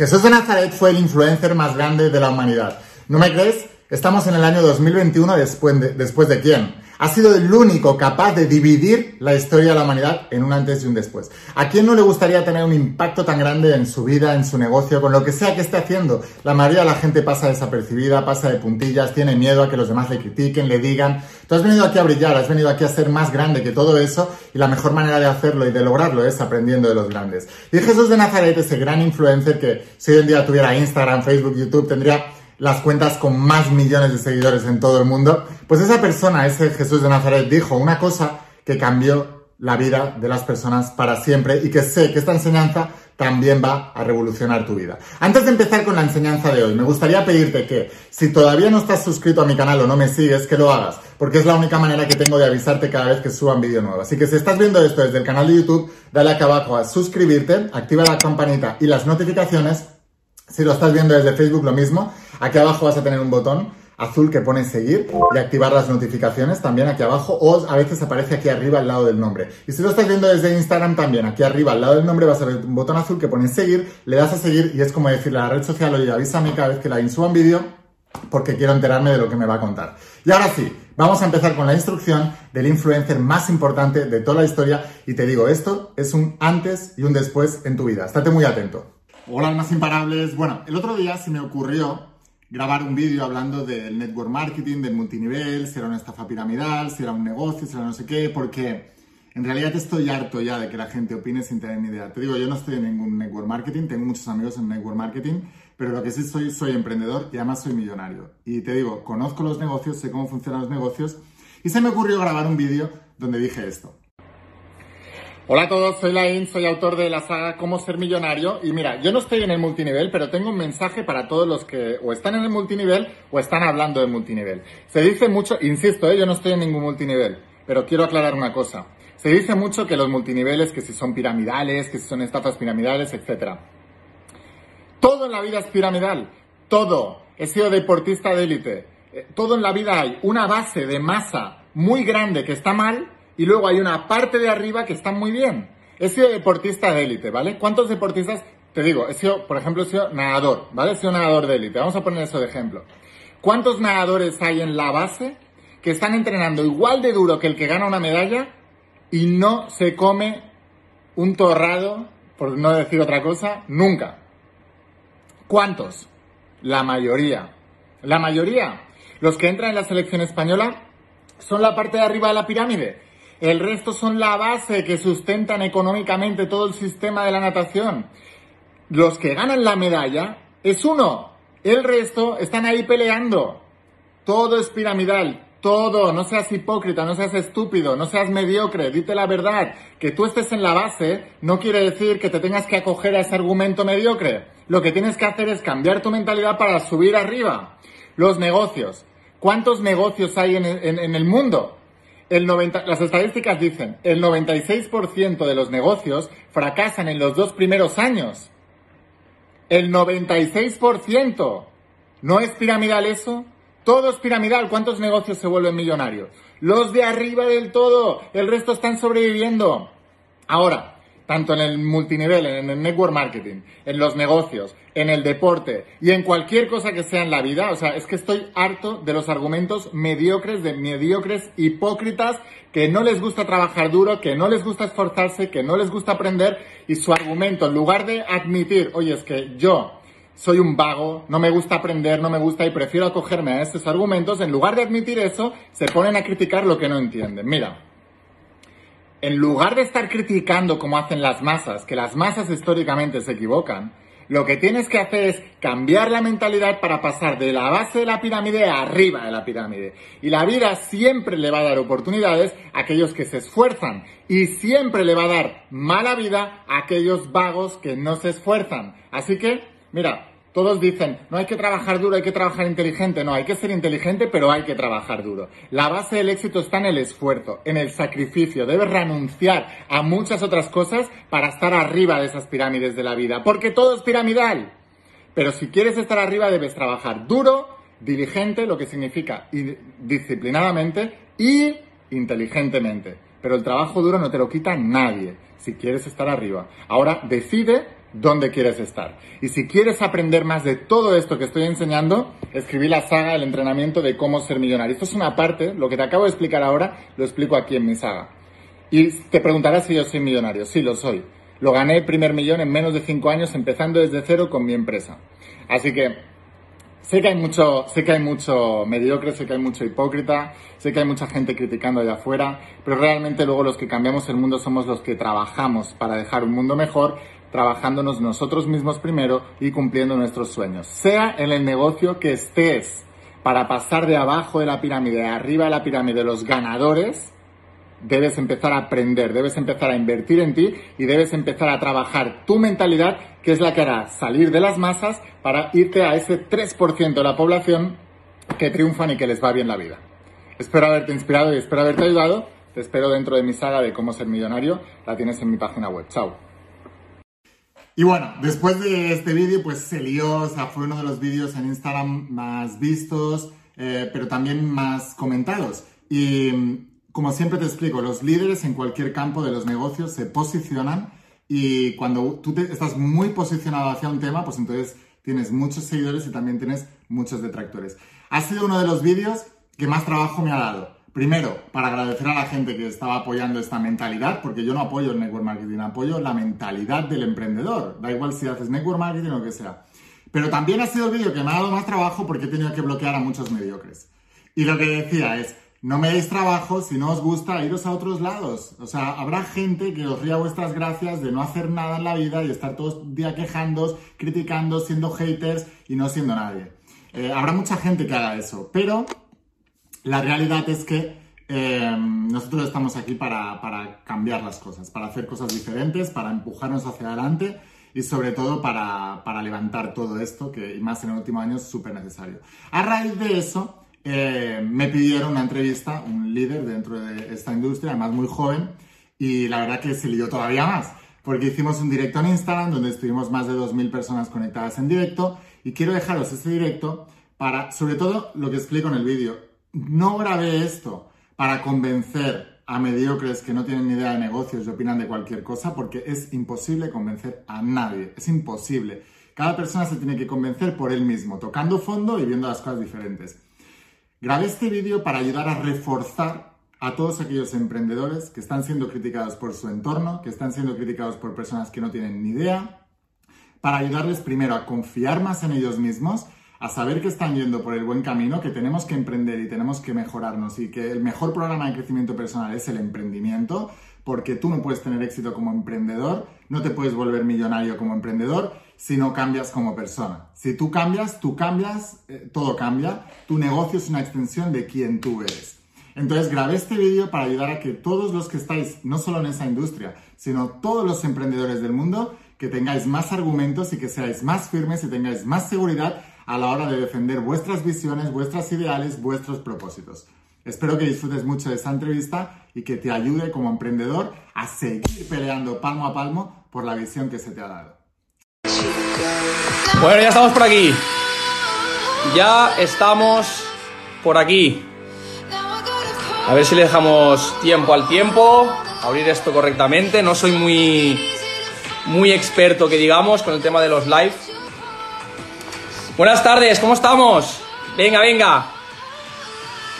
Jesús de Nazaret fue el influencer más grande de la humanidad. ¿No me crees? Estamos en el año 2021 después de, después de quién ha sido el único capaz de dividir la historia de la humanidad en un antes y un después. ¿A quién no le gustaría tener un impacto tan grande en su vida, en su negocio, con lo que sea que esté haciendo? La mayoría de la gente pasa desapercibida, pasa de puntillas, tiene miedo a que los demás le critiquen, le digan. Tú has venido aquí a brillar, has venido aquí a ser más grande que todo eso y la mejor manera de hacerlo y de lograrlo es aprendiendo de los grandes. Y Jesús de Nazaret, ese gran influencer que si hoy en día tuviera Instagram, Facebook, YouTube, tendría las cuentas con más millones de seguidores en todo el mundo, pues esa persona, ese Jesús de Nazaret, dijo una cosa que cambió la vida de las personas para siempre y que sé que esta enseñanza también va a revolucionar tu vida. Antes de empezar con la enseñanza de hoy, me gustaría pedirte que si todavía no estás suscrito a mi canal o no me sigues, que lo hagas, porque es la única manera que tengo de avisarte cada vez que suba un vídeo nuevo. Así que si estás viendo esto desde el canal de YouTube, dale acá abajo a suscribirte, activa la campanita y las notificaciones. Si lo estás viendo desde Facebook, lo mismo. Aquí abajo vas a tener un botón azul que pone seguir y activar las notificaciones también aquí abajo o a veces aparece aquí arriba al lado del nombre. Y si lo estás viendo desde Instagram también, aquí arriba al lado del nombre vas a ver un botón azul que pone seguir, le das a seguir y es como decirle a la red social, oye, avísame cada vez que la suba un vídeo porque quiero enterarme de lo que me va a contar. Y ahora sí, vamos a empezar con la instrucción del influencer más importante de toda la historia y te digo, esto es un antes y un después en tu vida. Estate muy atento. Hola, almas imparables. Bueno, el otro día se me ocurrió grabar un vídeo hablando del network marketing, del multinivel, si era una estafa piramidal, si era un negocio, si era no sé qué, porque en realidad estoy harto ya de que la gente opine sin tener ni idea. Te digo, yo no estoy en ningún network marketing, tengo muchos amigos en network marketing, pero lo que sí soy, soy emprendedor y además soy millonario. Y te digo, conozco los negocios, sé cómo funcionan los negocios, y se me ocurrió grabar un vídeo donde dije esto. Hola a todos, soy Lain, soy autor de la saga Cómo ser millonario y mira, yo no estoy en el multinivel, pero tengo un mensaje para todos los que o están en el multinivel o están hablando de multinivel. Se dice mucho, insisto, ¿eh? yo no estoy en ningún multinivel, pero quiero aclarar una cosa. Se dice mucho que los multiniveles, que si son piramidales, que si son estafas piramidales, etc. Todo en la vida es piramidal, todo. He sido deportista de élite. Eh, todo en la vida hay una base de masa muy grande que está mal y luego hay una parte de arriba que está muy bien. He sido deportista de élite, ¿vale? ¿Cuántos deportistas? Te digo, he sido, por ejemplo, he sido nadador, ¿vale? He sido nadador de élite. Vamos a poner eso de ejemplo. ¿Cuántos nadadores hay en la base que están entrenando igual de duro que el que gana una medalla y no se come un torrado, por no decir otra cosa, nunca? ¿Cuántos? La mayoría. La mayoría. Los que entran en la selección española son la parte de arriba de la pirámide el resto son la base que sustentan económicamente todo el sistema de la natación. Los que ganan la medalla es uno. El resto están ahí peleando. Todo es piramidal. Todo, no seas hipócrita, no seas estúpido, no seas mediocre, dite la verdad. Que tú estés en la base no quiere decir que te tengas que acoger a ese argumento mediocre. Lo que tienes que hacer es cambiar tu mentalidad para subir arriba. Los negocios. ¿Cuántos negocios hay en, en el mundo? Las estadísticas dicen, el 96% de los negocios fracasan en los dos primeros años. El 96%. ¿No es piramidal eso? Todo es piramidal. ¿Cuántos negocios se vuelven millonarios? Los de arriba del todo. El resto están sobreviviendo. Ahora, tanto en el multinivel, en el network marketing, en los negocios, en el deporte y en cualquier cosa que sea en la vida. O sea, es que estoy harto de los argumentos mediocres, de mediocres hipócritas que no les gusta trabajar duro, que no les gusta esforzarse, que no les gusta aprender y su argumento, en lugar de admitir, oye, es que yo soy un vago, no me gusta aprender, no me gusta y prefiero acogerme a estos argumentos, en lugar de admitir eso, se ponen a criticar lo que no entienden. Mira, en lugar de estar criticando como hacen las masas, que las masas históricamente se equivocan, lo que tienes que hacer es cambiar la mentalidad para pasar de la base de la pirámide a arriba de la pirámide. Y la vida siempre le va a dar oportunidades a aquellos que se esfuerzan y siempre le va a dar mala vida a aquellos vagos que no se esfuerzan. Así que, mira, todos dicen, no hay que trabajar duro, hay que trabajar inteligente. No, hay que ser inteligente, pero hay que trabajar duro. La base del éxito está en el esfuerzo, en el sacrificio. Debes renunciar a muchas otras cosas para estar arriba de esas pirámides de la vida, porque todo es piramidal. Pero si quieres estar arriba, debes trabajar duro, diligente, lo que significa disciplinadamente y inteligentemente. Pero el trabajo duro no te lo quita nadie si quieres estar arriba. Ahora decide dónde quieres estar. Y si quieres aprender más de todo esto que estoy enseñando, escribí la saga del entrenamiento de cómo ser millonario. Esto es una parte, lo que te acabo de explicar ahora, lo explico aquí en mi saga. Y te preguntarás si yo soy millonario. Sí, lo soy. Lo gané el primer millón en menos de cinco años, empezando desde cero con mi empresa. Así que sé que hay mucho, sé que hay mucho mediocre, sé que hay mucho hipócrita, sé que hay mucha gente criticando allá afuera, pero realmente luego los que cambiamos el mundo somos los que trabajamos para dejar un mundo mejor, trabajándonos nosotros mismos primero y cumpliendo nuestros sueños. Sea en el negocio que estés, para pasar de abajo de la pirámide a arriba de la pirámide los ganadores, debes empezar a aprender, debes empezar a invertir en ti y debes empezar a trabajar tu mentalidad, que es la que hará salir de las masas para irte a ese 3% de la población que triunfan y que les va bien la vida. Espero haberte inspirado y espero haberte ayudado. Te espero dentro de mi saga de cómo ser millonario. La tienes en mi página web. Chao. Y bueno, después de este vídeo, pues se lió, o sea, fue uno de los vídeos en Instagram más vistos, eh, pero también más comentados. Y como siempre te explico, los líderes en cualquier campo de los negocios se posicionan y cuando tú estás muy posicionado hacia un tema, pues entonces tienes muchos seguidores y también tienes muchos detractores. Ha sido uno de los vídeos que más trabajo me ha dado. Primero, para agradecer a la gente que estaba apoyando esta mentalidad, porque yo no apoyo el network marketing, apoyo la mentalidad del emprendedor. Da igual si haces network marketing o lo que sea. Pero también ha sido el vídeo que me ha dado más trabajo porque he tenido que bloquear a muchos mediocres. Y lo que decía es, no me deis trabajo, si no os gusta, iros a otros lados. O sea, habrá gente que os ría vuestras gracias de no hacer nada en la vida y estar todo el día quejándos, criticando, siendo haters y no siendo nadie. Eh, habrá mucha gente que haga eso, pero la realidad es que eh, nosotros estamos aquí para, para, cambiar las cosas, para hacer cosas diferentes, para empujarnos hacia adelante y sobre todo para, para levantar todo esto, que más en el último año es súper necesario. A raíz de eso, eh, me pidieron una entrevista, un líder dentro de esta industria, además muy joven, y la verdad que se lió todavía más, porque hicimos un directo en Instagram donde estuvimos más de 2.000 personas conectadas en directo, y quiero dejaros ese directo para, sobre todo, lo que explico en el vídeo. No grabé esto para convencer a mediocres que no tienen ni idea de negocios y opinan de cualquier cosa, porque es imposible convencer a nadie, es imposible. Cada persona se tiene que convencer por él mismo, tocando fondo y viendo las cosas diferentes. Grabé este vídeo para ayudar a reforzar a todos aquellos emprendedores que están siendo criticados por su entorno, que están siendo criticados por personas que no tienen ni idea, para ayudarles primero a confiar más en ellos mismos, a saber que están yendo por el buen camino, que tenemos que emprender y tenemos que mejorarnos y que el mejor programa de crecimiento personal es el emprendimiento, porque tú no puedes tener éxito como emprendedor, no te puedes volver millonario como emprendedor si no cambias como persona. Si tú cambias, tú cambias, eh, todo cambia. Tu negocio es una extensión de quien tú eres. Entonces grabé este vídeo para ayudar a que todos los que estáis, no solo en esa industria, sino todos los emprendedores del mundo, que tengáis más argumentos y que seáis más firmes y tengáis más seguridad a la hora de defender vuestras visiones, vuestras ideales, vuestros propósitos. Espero que disfrutes mucho de esta entrevista y que te ayude como emprendedor a seguir peleando palmo a palmo por la visión que se te ha dado. Bueno, ya estamos por aquí. Ya estamos por aquí. A ver si le dejamos tiempo al tiempo, abrir esto correctamente. No soy muy, muy experto, que digamos, con el tema de los live. Buenas tardes, ¿cómo estamos? Venga, venga.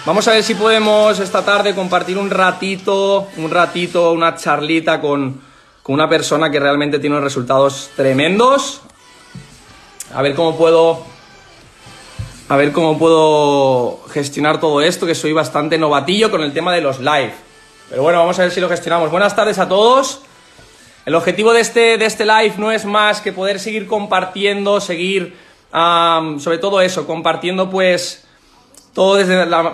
Vamos a ver si podemos esta tarde compartir un ratito, un ratito, una charlita con, con una persona que realmente tiene unos resultados tremendos. A ver cómo puedo. A ver cómo puedo gestionar todo esto, que soy bastante novatillo con el tema de los live. Pero bueno, vamos a ver si lo gestionamos. Buenas tardes a todos. El objetivo de este, de este live no es más que poder seguir compartiendo, seguir, sobre todo eso, compartiendo pues todo desde la,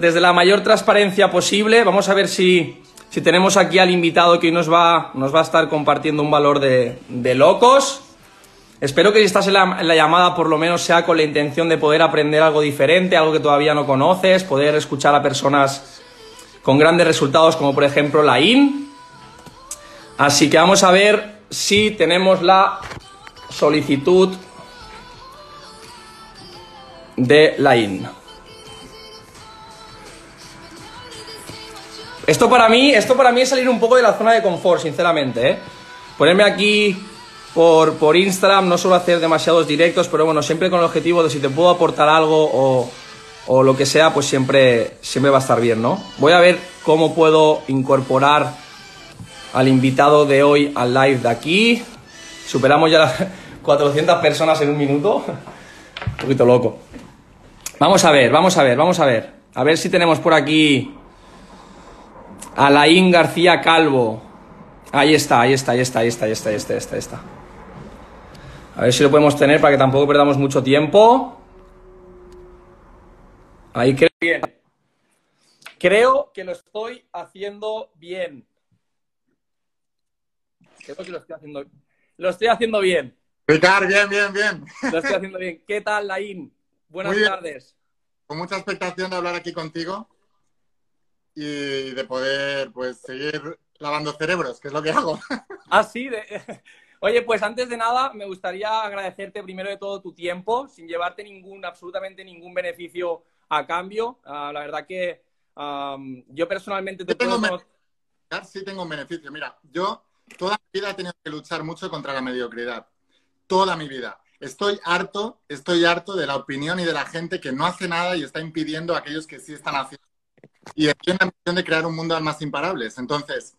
desde la mayor transparencia posible. Vamos a ver si, si tenemos aquí al invitado que hoy nos va, nos va a estar compartiendo un valor de, de locos. Espero que si estás en la, llamada por lo menos sea con la intención de poder aprender algo diferente, algo que todavía no conoces, poder escuchar a personas con grandes resultados como por ejemplo la IN. Así que vamos a ver si tenemos la solicitud de la IN. Esto para mí, esto para mí es salir un poco de la zona de confort, sinceramente, ¿eh? Ponerme aquí por, por Instagram, no suelo hacer demasiados directos, pero bueno, siempre con el objetivo de si te puedo aportar algo o, o lo que sea, pues siempre, siempre va a estar bien, ¿no? Voy a ver cómo puedo incorporar al invitado de hoy al live de aquí. Superamos ya las 400 personas en un minuto. Un poquito loco. Vamos a ver, vamos a ver, vamos a ver. A ver si tenemos por aquí Alain García Calvo. Ahí está, ahí está, ahí está, ahí está, ahí está, ahí está, ahí está, ahí está. A ver si lo podemos tener para que tampoco perdamos mucho tiempo. Ahí creo bien. Creo que lo estoy haciendo bien. Creo que lo estoy haciendo, lo estoy haciendo bien. Ricardo, bien, bien, bien. Lo estoy haciendo bien. ¿Qué tal, Laín? Buenas tardes. Con mucha expectación de hablar aquí contigo y de poder, pues, seguir lavando cerebros, que es lo que hago. Ah, sí. de- Oye, pues antes de nada, me gustaría agradecerte primero de todo tu tiempo, sin llevarte ningún, absolutamente ningún beneficio a cambio. Ah, la verdad que yo personalmente te Yo tengo puedo conocer- sí tengo un beneficio. Mira, yo toda mi vida he tenido que luchar mucho contra la mediocridad. Toda mi vida. Estoy harto, estoy harto de la opinión y de la gente que no hace nada y está impidiendo a aquellos que sí están haciendo. Y estoy en la misión de crear un mundo de almas imparables. Entonces,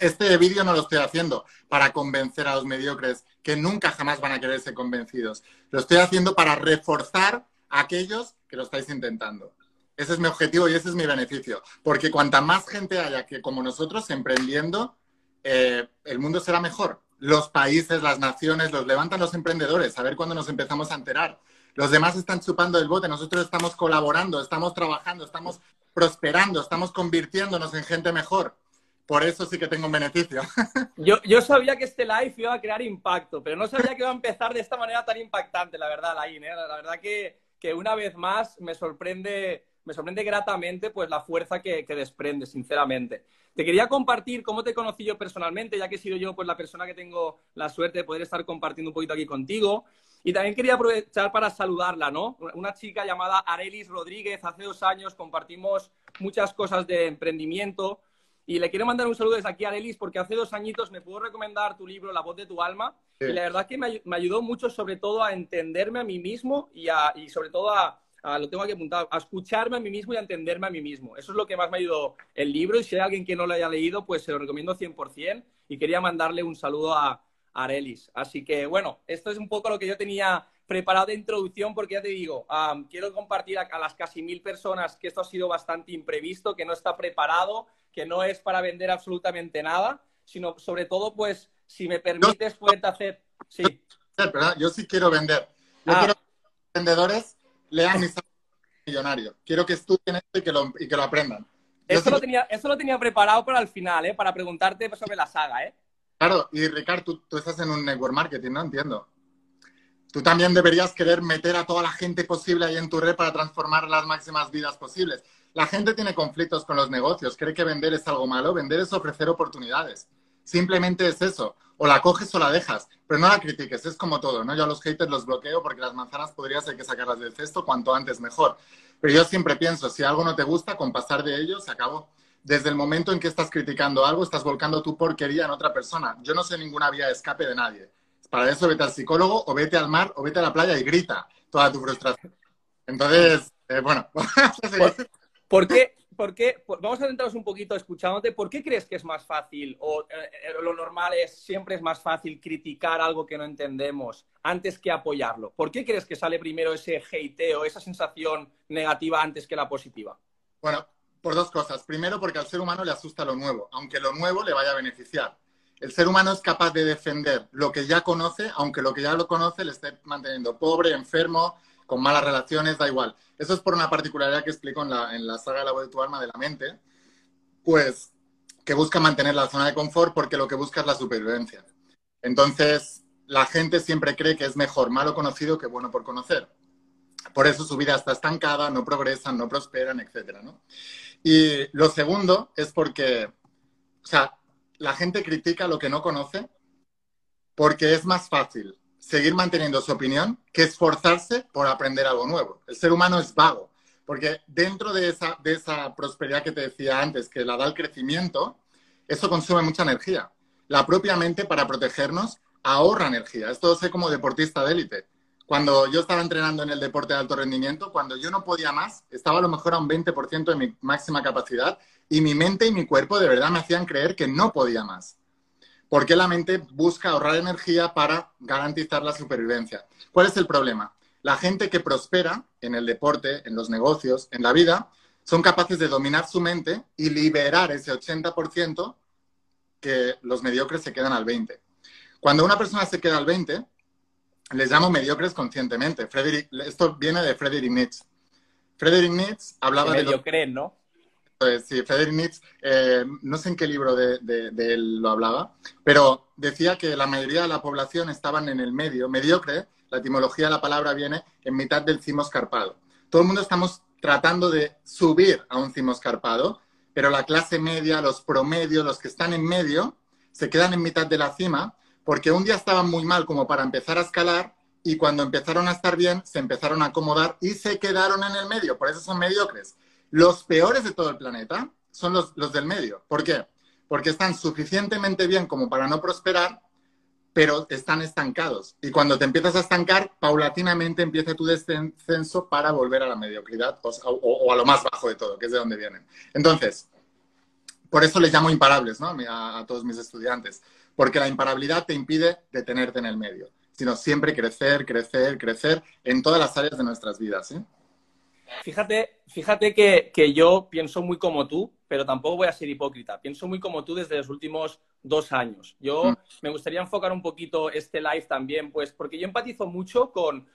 este vídeo no lo estoy haciendo para convencer a los mediocres que nunca jamás van a quererse convencidos. Lo estoy haciendo para reforzar a aquellos que lo estáis intentando. Ese es mi objetivo y ese es mi beneficio. Porque cuanta más gente haya que como nosotros emprendiendo, eh, el mundo será mejor. Los países, las naciones, los levantan los emprendedores. A ver cuándo nos empezamos a enterar. Los demás están chupando el bote, nosotros estamos colaborando, estamos trabajando, estamos prosperando, estamos convirtiéndonos en gente mejor. Por eso sí que tengo un beneficio. Yo, yo sabía que este live iba a crear impacto, pero no sabía que iba a empezar de esta manera tan impactante, la verdad, Laín. ¿eh? La verdad que, que una vez más me sorprende, me sorprende gratamente pues, la fuerza que, que desprende, sinceramente. Te quería compartir cómo te conocí yo personalmente, ya que he sido yo pues, la persona que tengo la suerte de poder estar compartiendo un poquito aquí contigo. Y también quería aprovechar para saludarla, ¿no? Una chica llamada Arelis Rodríguez, hace dos años compartimos muchas cosas de emprendimiento. Y le quiero mandar un saludo desde aquí a Arelis porque hace dos añitos me pudo recomendar tu libro La voz de tu alma. Sí. Y la verdad que me, ay- me ayudó mucho sobre todo a entenderme a mí mismo y, a- y sobre todo a, a- lo tengo aquí apuntado, a escucharme a mí mismo y a entenderme a mí mismo. Eso es lo que más me ayudó el libro y si hay alguien que no lo haya leído, pues se lo recomiendo 100% y quería mandarle un saludo a, a Arelis. Así que bueno, esto es un poco lo que yo tenía preparado de introducción porque ya te digo, am, quiero compartir a, a las casi mil personas que esto ha sido bastante imprevisto, que no está preparado, que no es para vender absolutamente nada, sino sobre todo, pues, si me permites, poderte hacer... Sí. Yo sí quiero vender. Yo Ah. quiero vendedores lean mis millonario. Quiero que estudien esto y que lo, y que lo aprendan. Sí- lo, tenía, lo tenía preparado para el final, ¿eh? Para preguntarte sobre la saga, ¿eh? Claro, y Ricardo, tú, tú estás en un network marketing, ¿no? Entiendo. Tú también deberías querer meter a toda la gente posible ahí en tu red para transformar las máximas vidas posibles. La gente tiene conflictos con los negocios, cree que vender es algo malo, vender es ofrecer oportunidades. Simplemente es eso. O la coges o la dejas, pero no la critiques, es como todo, ¿no? Yo a los haters los bloqueo porque las manzanas podrías hay que sacarlas del cesto cuanto antes mejor. Pero yo siempre pienso, si algo no te gusta, con pasar de ello se acabó. Desde el momento en que estás criticando algo, estás volcando tu porquería en otra persona. Yo no sé ninguna vía de escape de nadie. Para eso vete al psicólogo o vete al mar o vete a la playa y grita toda tu frustración. Entonces, eh, bueno, ¿Por qué? ¿Por qué? Vamos a centrarnos un poquito escuchándote. ¿Por qué crees que es más fácil o eh, eh, lo normal es siempre es más fácil criticar algo que no entendemos antes que apoyarlo? ¿Por qué crees que sale primero ese hateo, esa sensación negativa antes que la positiva? Bueno, por dos cosas. Primero, porque al ser humano le asusta lo nuevo, aunque lo nuevo le vaya a beneficiar. El ser humano es capaz de defender lo que ya conoce, aunque lo que ya lo conoce le esté manteniendo pobre, enfermo, con malas relaciones, da igual. Eso es por una particularidad que explico en la, en la saga de la voz de tu alma de la mente, pues que busca mantener la zona de confort porque lo que busca es la supervivencia. Entonces, la gente siempre cree que es mejor malo conocido que bueno por conocer. Por eso su vida está estancada, no progresan, no prosperan, etcétera, ¿no? Y lo segundo es porque, o sea, la gente critica lo que no conoce porque es más fácil seguir manteniendo su opinión que esforzarse por aprender algo nuevo. El ser humano es vago, porque dentro de esa, de esa prosperidad que te decía antes, que la da el crecimiento, eso consume mucha energía. La propia mente, para protegernos, ahorra energía. Esto sé como deportista de élite. Cuando yo estaba entrenando en el deporte de alto rendimiento, cuando yo no podía más, estaba a lo mejor a un 20% de mi máxima capacidad y mi mente y mi cuerpo de verdad me hacían creer que no podía más. Porque la mente busca ahorrar energía para garantizar la supervivencia. ¿Cuál es el problema? La gente que prospera en el deporte, en los negocios, en la vida, son capaces de dominar su mente y liberar ese 80% que los mediocres se quedan al 20%. Cuando una persona se queda al 20%, les llamo mediocres conscientemente. Frederick, esto viene de Frederick Nietzsche. Frederick Nietzsche hablaba de... Mediocres, ¿no? Pues, sí, Frederick Nietzsche, eh, no sé en qué libro de, de, él lo hablaba, pero decía que la mayoría de la población estaban en el medio, mediocre, la etimología de la palabra viene en mitad del cimo escarpado. Todo el mundo estamos tratando de subir a un cimo escarpado, pero la clase media, los promedios, los que están en medio, se quedan en mitad de la cima porque un día estaban muy mal como para empezar a escalar y cuando empezaron a estar bien se empezaron a acomodar y se quedaron en el medio, por eso son mediocres. Los peores de todo el planeta son los, los del medio. ¿Por qué? Porque están suficientemente bien como para no prosperar, pero están estancados. Y cuando te empiezas a estancar, paulatinamente empieza tu descenso para volver a la mediocridad o, a lo más bajo de todo, que es de donde vienen. Entonces, por eso les llamo imparables ¿no? a, a todos mis estudiantes porque la imparabilidad te impide detenerte en el medio, sino siempre crecer, crecer, crecer en todas las áreas de nuestras vidas. Fíjate, fíjate que, que, yo pienso muy como tú, pero tampoco voy a ser hipócrita. Pienso muy como tú desde los últimos dos años. Yo mm. me gustaría enfocar un poquito este live también, pues porque yo empatizo mucho con,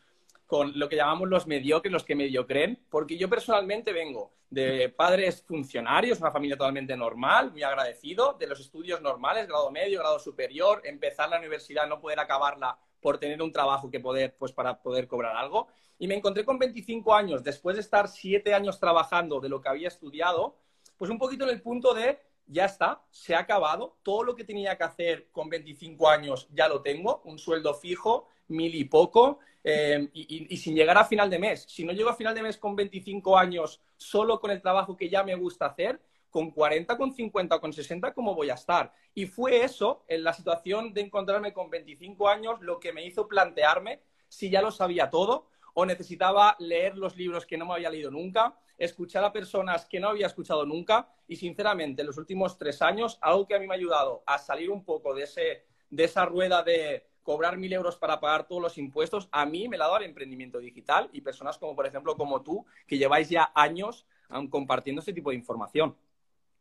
con lo que llamamos los mediocres, los que medio creen, porque yo personalmente vengo de padres funcionarios, una familia totalmente normal, muy agradecido, de los estudios normales, grado medio, grado superior, empezar la universidad, no poder acabarla por tener un trabajo que poder, pues para poder cobrar algo. Y me encontré con 25 años, después de estar siete años trabajando de lo que había estudiado, pues un poquito en el punto de, ya está, se ha acabado, todo lo que tenía que hacer con 25 años ya lo tengo, un sueldo fijo, mil y poco, eh, y, sin llegar a final de mes. Si no llego a final de mes con 25 años, solo con el trabajo que ya me gusta hacer, con 40, con 50, con 60, ¿cómo voy a estar? Y fue eso, en la situación de encontrarme con 25 años, lo que me hizo plantearme si ya lo sabía todo o necesitaba leer los libros que no me había leído nunca, escuchar a personas que no había escuchado nunca y sinceramente en los últimos tres años algo que a mí me ha ayudado a salir un poco de, ese, de esa rueda de, cobrar mil euros para pagar todos los impuestos, a mí me la ha dado el emprendimiento digital y personas como, por ejemplo, como tú, que lleváis ya años compartiendo este tipo de información.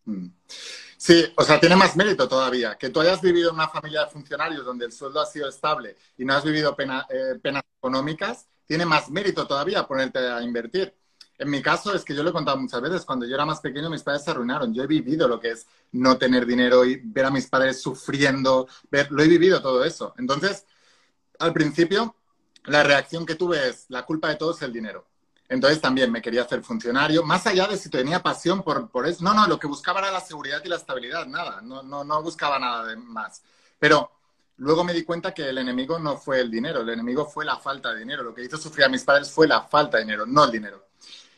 Mm. Sí, o sea, tiene más mérito todavía. Que tú hayas vivido en una familia de funcionarios donde el sueldo ha sido estable y no has vivido eh, penas económicas, tiene más mérito todavía ponerte a invertir. En mi caso es que yo lo he contado muchas veces, cuando yo era más pequeño mis padres se arruinaron. Yo he vivido lo que es no tener dinero y ver a mis padres sufriendo, ver, lo he vivido todo eso. Entonces, al principio, la reacción que tuve es, la culpa de todo es el dinero. Entonces también me quería hacer funcionario, más allá de si tenía pasión por, por eso. No, no, lo que buscaba era la seguridad y la estabilidad, nada, no, no, no buscaba nada de más. Pero luego me di cuenta que el enemigo no fue el dinero, el enemigo fue la falta de dinero. Lo que hizo sufrir a mis padres fue la falta de dinero, no el dinero.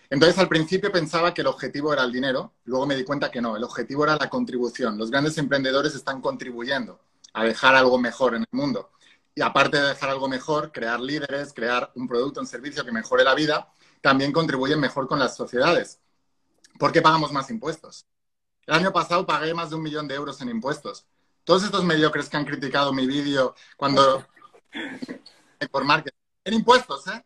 Entonces, al principio pensaba que el objetivo era el dinero, luego me di cuenta que no, el objetivo era la contribución. Los grandes emprendedores están contribuyendo a dejar algo mejor en el mundo. Y aparte de dejar algo mejor, crear líderes, crear un producto, un servicio que mejore la vida, también contribuyen mejor con las sociedades. ¿Por qué pagamos más impuestos? El año pasado pagué más de un millón de euros en impuestos. Todos estos mediocres que han criticado mi vídeo cuando... por marketing. En impuestos, ¿eh?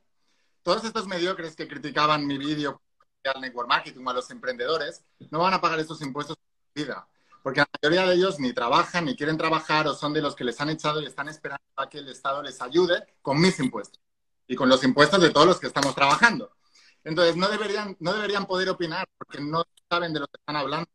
todos estos mediocres que criticaban mi vídeo al network marketing o a los emprendedores, no van a pagar estos impuestos en vida. Porque la mayoría de ellos ni trabajan, ni quieren trabajar, o son de los que les han echado y están esperando a que el Estado les ayude con mis impuestos y con los impuestos de todos los que estamos trabajando. Entonces, no deberían, no deberían poder opinar porque no saben de lo que están hablando.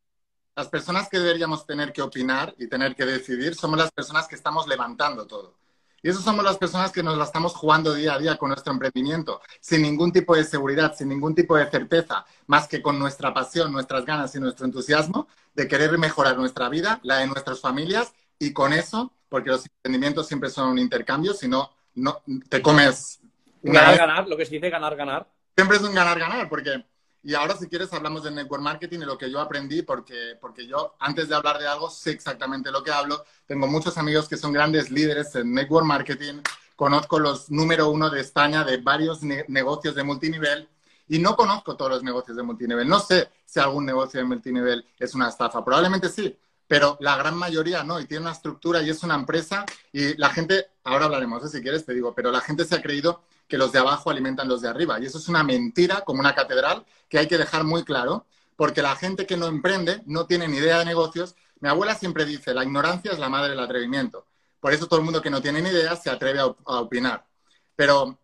Las personas que deberíamos tener que opinar y tener que decidir somos las personas que estamos levantando todo. Y esas somos las personas que nos la estamos jugando día a día con nuestro emprendimiento, sin ningún tipo de seguridad, sin ningún tipo de certeza, más que con nuestra pasión, nuestras ganas y nuestro entusiasmo de querer mejorar nuestra vida, la de nuestras familias, y con eso, porque los emprendimientos siempre son un intercambio, si no, no te comes... Ganar, ganar, lo que se dice ganar, ganar. Siempre es un ganar, ganar, porque Y ahora, si quieres, hablamos del network marketing y lo que yo aprendí, porque, porque yo, antes de hablar de algo, sé exactamente lo que hablo. Tengo muchos amigos que son grandes líderes en network marketing. Conozco los número uno de España de varios negocios de multinivel y no conozco todos los negocios de multinivel. No sé si algún negocio de multinivel es una estafa. Probablemente sí, pero la gran mayoría no. Y tiene una estructura y es una empresa. Y la gente, ahora hablaremos, ¿eh? si quieres te digo, pero la gente se ha creído que los de abajo alimentan los de arriba. Y eso es una mentira, como una catedral, que hay que dejar muy claro, porque la gente que no emprende no tiene ni idea de negocios. Mi abuela siempre dice, la ignorancia es la madre del atrevimiento. Por eso todo el mundo que no tiene ni idea se atreve a, opinar. Pero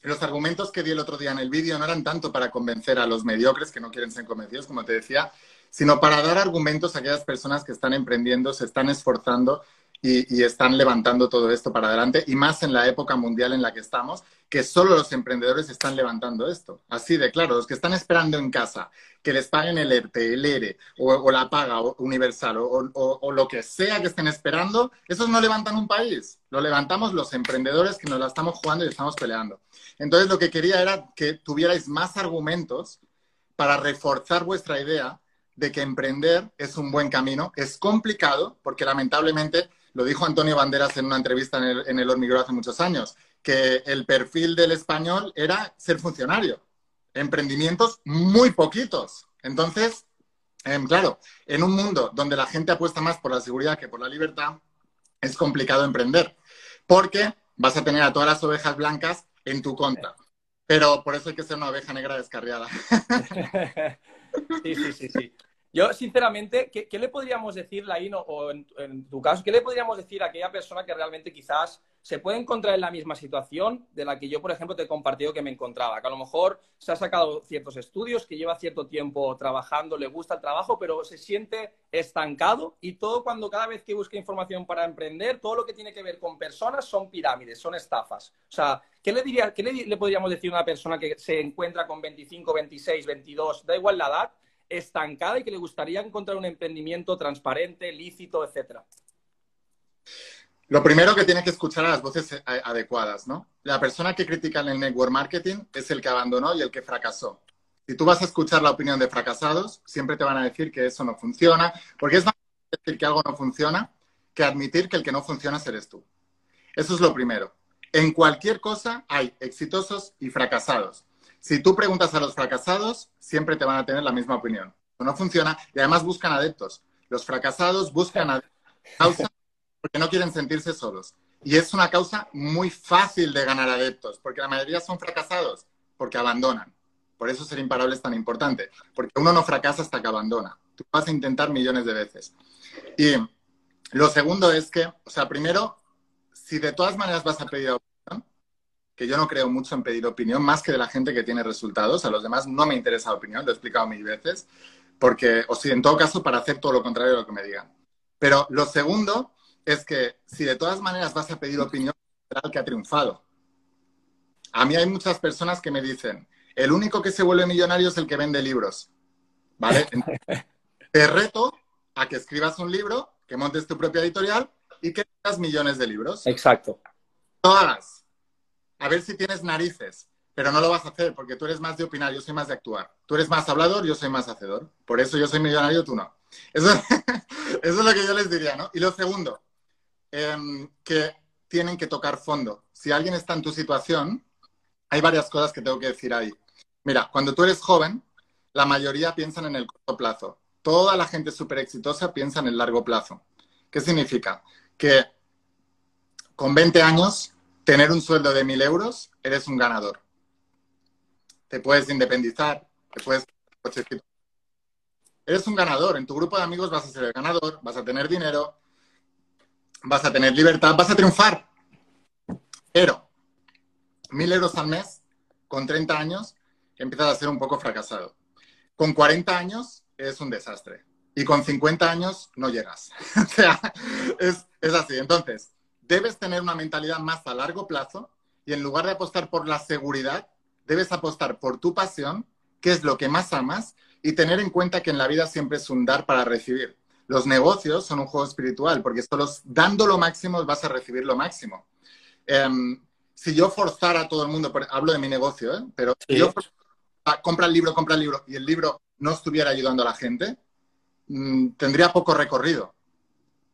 los argumentos que di el otro día en el vídeo no eran tanto para convencer a los mediocres que no quieren ser convencidos, como te decía, sino para dar argumentos a aquellas personas que están emprendiendo, se están esforzando y, están levantando todo esto para adelante, y más en la época mundial en la que estamos, que solo los emprendedores están levantando esto. Así de claro, los que están esperando en casa que les paguen el ERTE, el ERE, o, la paga universal, o, o, lo que sea que estén esperando, esos no levantan un país. Lo levantamos los emprendedores que nos la estamos jugando y estamos peleando. Entonces, lo que quería era que tuvierais más argumentos para reforzar vuestra idea de que emprender es un buen camino. Es complicado porque lamentablemente lo dijo Antonio Banderas en una entrevista en el, en Hormiguero hace muchos años, que el perfil del español era ser funcionario. Emprendimientos muy poquitos. Entonces, em, claro, en un mundo donde la gente apuesta más por la seguridad que por la libertad, es complicado emprender, porque vas a tener a todas las ovejas blancas en tu contra. Pero por eso hay que ser una oveja negra descarriada. Sí, sí, sí, sí. Yo, sinceramente, ¿qué, le podríamos decir, Laín, o en, tu caso, qué le podríamos decir a aquella persona que realmente quizás se puede encontrar en la misma situación de la que yo, por ejemplo, te he compartido que me encontraba? Que a lo mejor se ha sacado ciertos estudios, que lleva cierto tiempo trabajando, le gusta el trabajo, pero se siente estancado y todo cuando cada vez que busca información para emprender, todo lo que tiene que ver con personas son pirámides, son estafas. O sea, ¿qué le, diría, qué le, le podríamos decir a una persona que se encuentra con 25, 26, 22, da igual la edad? Estancada y que le gustaría encontrar un emprendimiento transparente, lícito, etcétera? Lo primero que tiene que escuchar a las voces eh, adecuadas, ¿no? La persona que critica en el network marketing es el que abandonó y el que fracasó. Si tú vas a escuchar la opinión de fracasados, siempre te van a decir que eso no funciona, porque es más decir que algo no funciona que admitir que el que no funciona eres tú. Eso es lo primero. En cualquier cosa hay exitosos y fracasados. Si tú preguntas a los fracasados, siempre te van a tener la misma opinión. No funciona y además buscan adeptos. Los fracasados buscan adeptos porque no quieren sentirse solos. Y es una causa muy fácil de ganar adeptos, porque la mayoría son fracasados, porque abandonan. Por eso ser imparable es tan importante, porque uno no fracasa hasta que abandona. Tú vas a intentar millones de veces. Y lo segundo es que, o sea, primero, si de todas maneras vas a pedir que yo no creo mucho en pedir opinión, más que de la gente que tiene resultados. A los demás no me interesa la opinión, lo he explicado mil veces, porque, o si en todo caso, para hacer todo lo contrario de lo que me digan. Pero lo segundo es que si de todas maneras vas a pedir opinión, será el que ha triunfado. A mí hay muchas personas que me dicen, el único que se vuelve millonario es el que vende libros. ¿Vale? Te reto a que escribas un libro, que montes tu propia editorial y que tengas millones de libros. Exacto. Todas a ver si tienes narices, pero no lo vas a hacer porque tú eres más de opinar, yo soy más de actuar. Tú eres más hablador, yo soy más hacedor. Por eso yo soy millonario, tú no. Eso, es lo que yo les diría, ¿no? Y lo segundo, em, que tienen que tocar fondo. Si alguien está en tu situación, hay varias cosas que tengo que decir ahí. Mira, cuando tú eres joven, la mayoría piensan en el corto plazo. Toda la gente súper exitosa piensa en el largo plazo. ¿Qué significa? Que con 20 años tener un sueldo de mil euros, eres un ganador. Te puedes independizar, te puedes... Eres un ganador. En tu grupo de amigos vas a ser el ganador, vas a tener dinero, vas a tener libertad, vas a triunfar. Pero mil euros al mes, con 30 años, empiezas a ser un poco fracasado. Con 40 años, es un desastre. Y con 50 años, no llegas. o sea, es, es así. Entonces, debes tener una mentalidad más a largo plazo y en lugar de apostar por la seguridad, debes apostar por tu pasión, que es lo que más amas, y tener en cuenta que en la vida siempre es un dar para recibir. Los negocios son un juego espiritual, porque solo dando lo máximo vas a recibir lo máximo. Em, si yo forzara a todo el mundo, hablo de mi negocio, ¿eh? pero si yo ah, compra el libro, compra el libro, y el libro no estuviera ayudando a la gente, mm, tendría poco recorrido.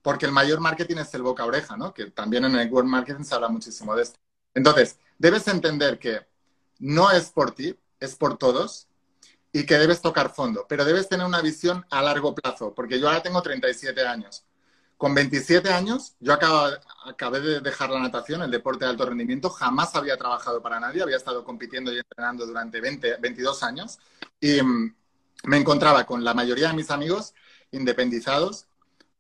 Porque el mayor marketing es el boca a oreja, ¿no? Que también en el network marketing se habla muchísimo de esto. Entonces, debes entender que no es por ti, es por todos y que debes tocar fondo, pero debes tener una visión a largo plazo, porque yo ahora tengo 37 años. Con 27 años, yo acabé de dejar la natación, el deporte de alto rendimiento, jamás había trabajado para nadie, había estado compitiendo y entrenando durante 20, 22 años y mm, me encontraba con la mayoría de mis amigos independizados,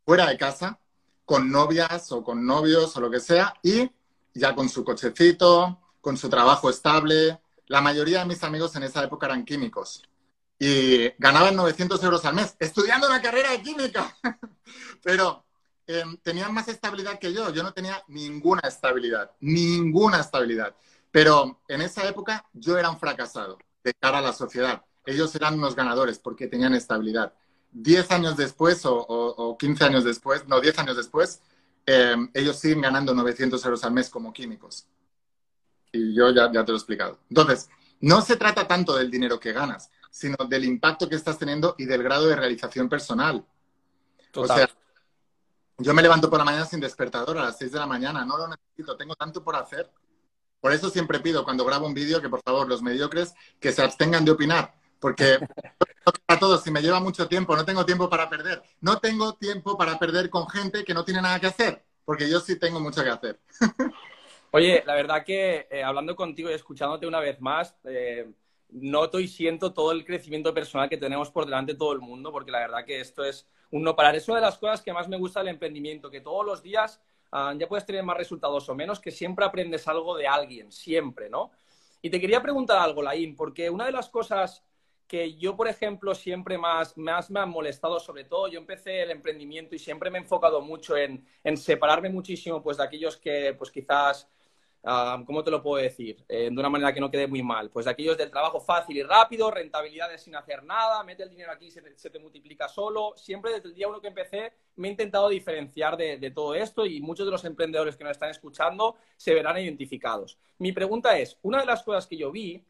fuera de casa, con novias o con novios o lo que sea, y ya con su cochecito, con su trabajo estable. La mayoría de mis amigos en esa época eran químicos y ganaban 900 euros al mes estudiando una carrera de química. Pero em, tenían más estabilidad que yo. Yo no tenía ninguna estabilidad, ninguna estabilidad. Pero en esa época yo era un fracasado de cara a la sociedad. Ellos eran unos ganadores porque tenían estabilidad. Diez años después o, quince 15 años después, no, 10 años después, em, ellos siguen ganando 900 euros al mes como químicos. Y yo ya, ya te lo he explicado. Entonces, no se trata tanto del dinero que ganas, sino del impacto que estás teniendo y del grado de realización personal. O sea, yo me levanto por la mañana sin despertador a las 6 de la mañana, no lo necesito, tengo tanto por hacer. Por eso siempre pido cuando grabo un vídeo que por favor los mediocres que se abstengan de opinar, porque a todos, si me lleva mucho tiempo, no tengo tiempo para perder. No tengo tiempo para perder con gente que no tiene nada que hacer, porque yo sí tengo mucho que hacer. Oye, la verdad que eh, hablando contigo y escuchándote una vez más, eh, noto y siento todo el crecimiento personal que tenemos por delante todo el mundo, porque la verdad que esto es un no parar. Es una de las cosas que más me gusta del emprendimiento, que todos los días ah, ya puedes tener más resultados o menos, que siempre aprendes algo de alguien, siempre, ¿no? Y te quería preguntar algo, Laín, porque una de las cosas que yo, por ejemplo, siempre más, más me han molestado, sobre todo, yo empecé el emprendimiento y siempre me he enfocado mucho en, en separarme muchísimo pues, de aquellos que pues, quizás ¿cómo te lo puedo decir? Eh, de una manera que no quede muy mal. Pues aquellos del trabajo fácil y rápido, rentabilidades sin hacer nada, mete el dinero aquí y se, te multiplica solo. Siempre desde el día uno que empecé me he intentado diferenciar de, todo esto y muchos de los emprendedores que nos están escuchando se verán identificados. Mi pregunta es, una de las cosas que yo vi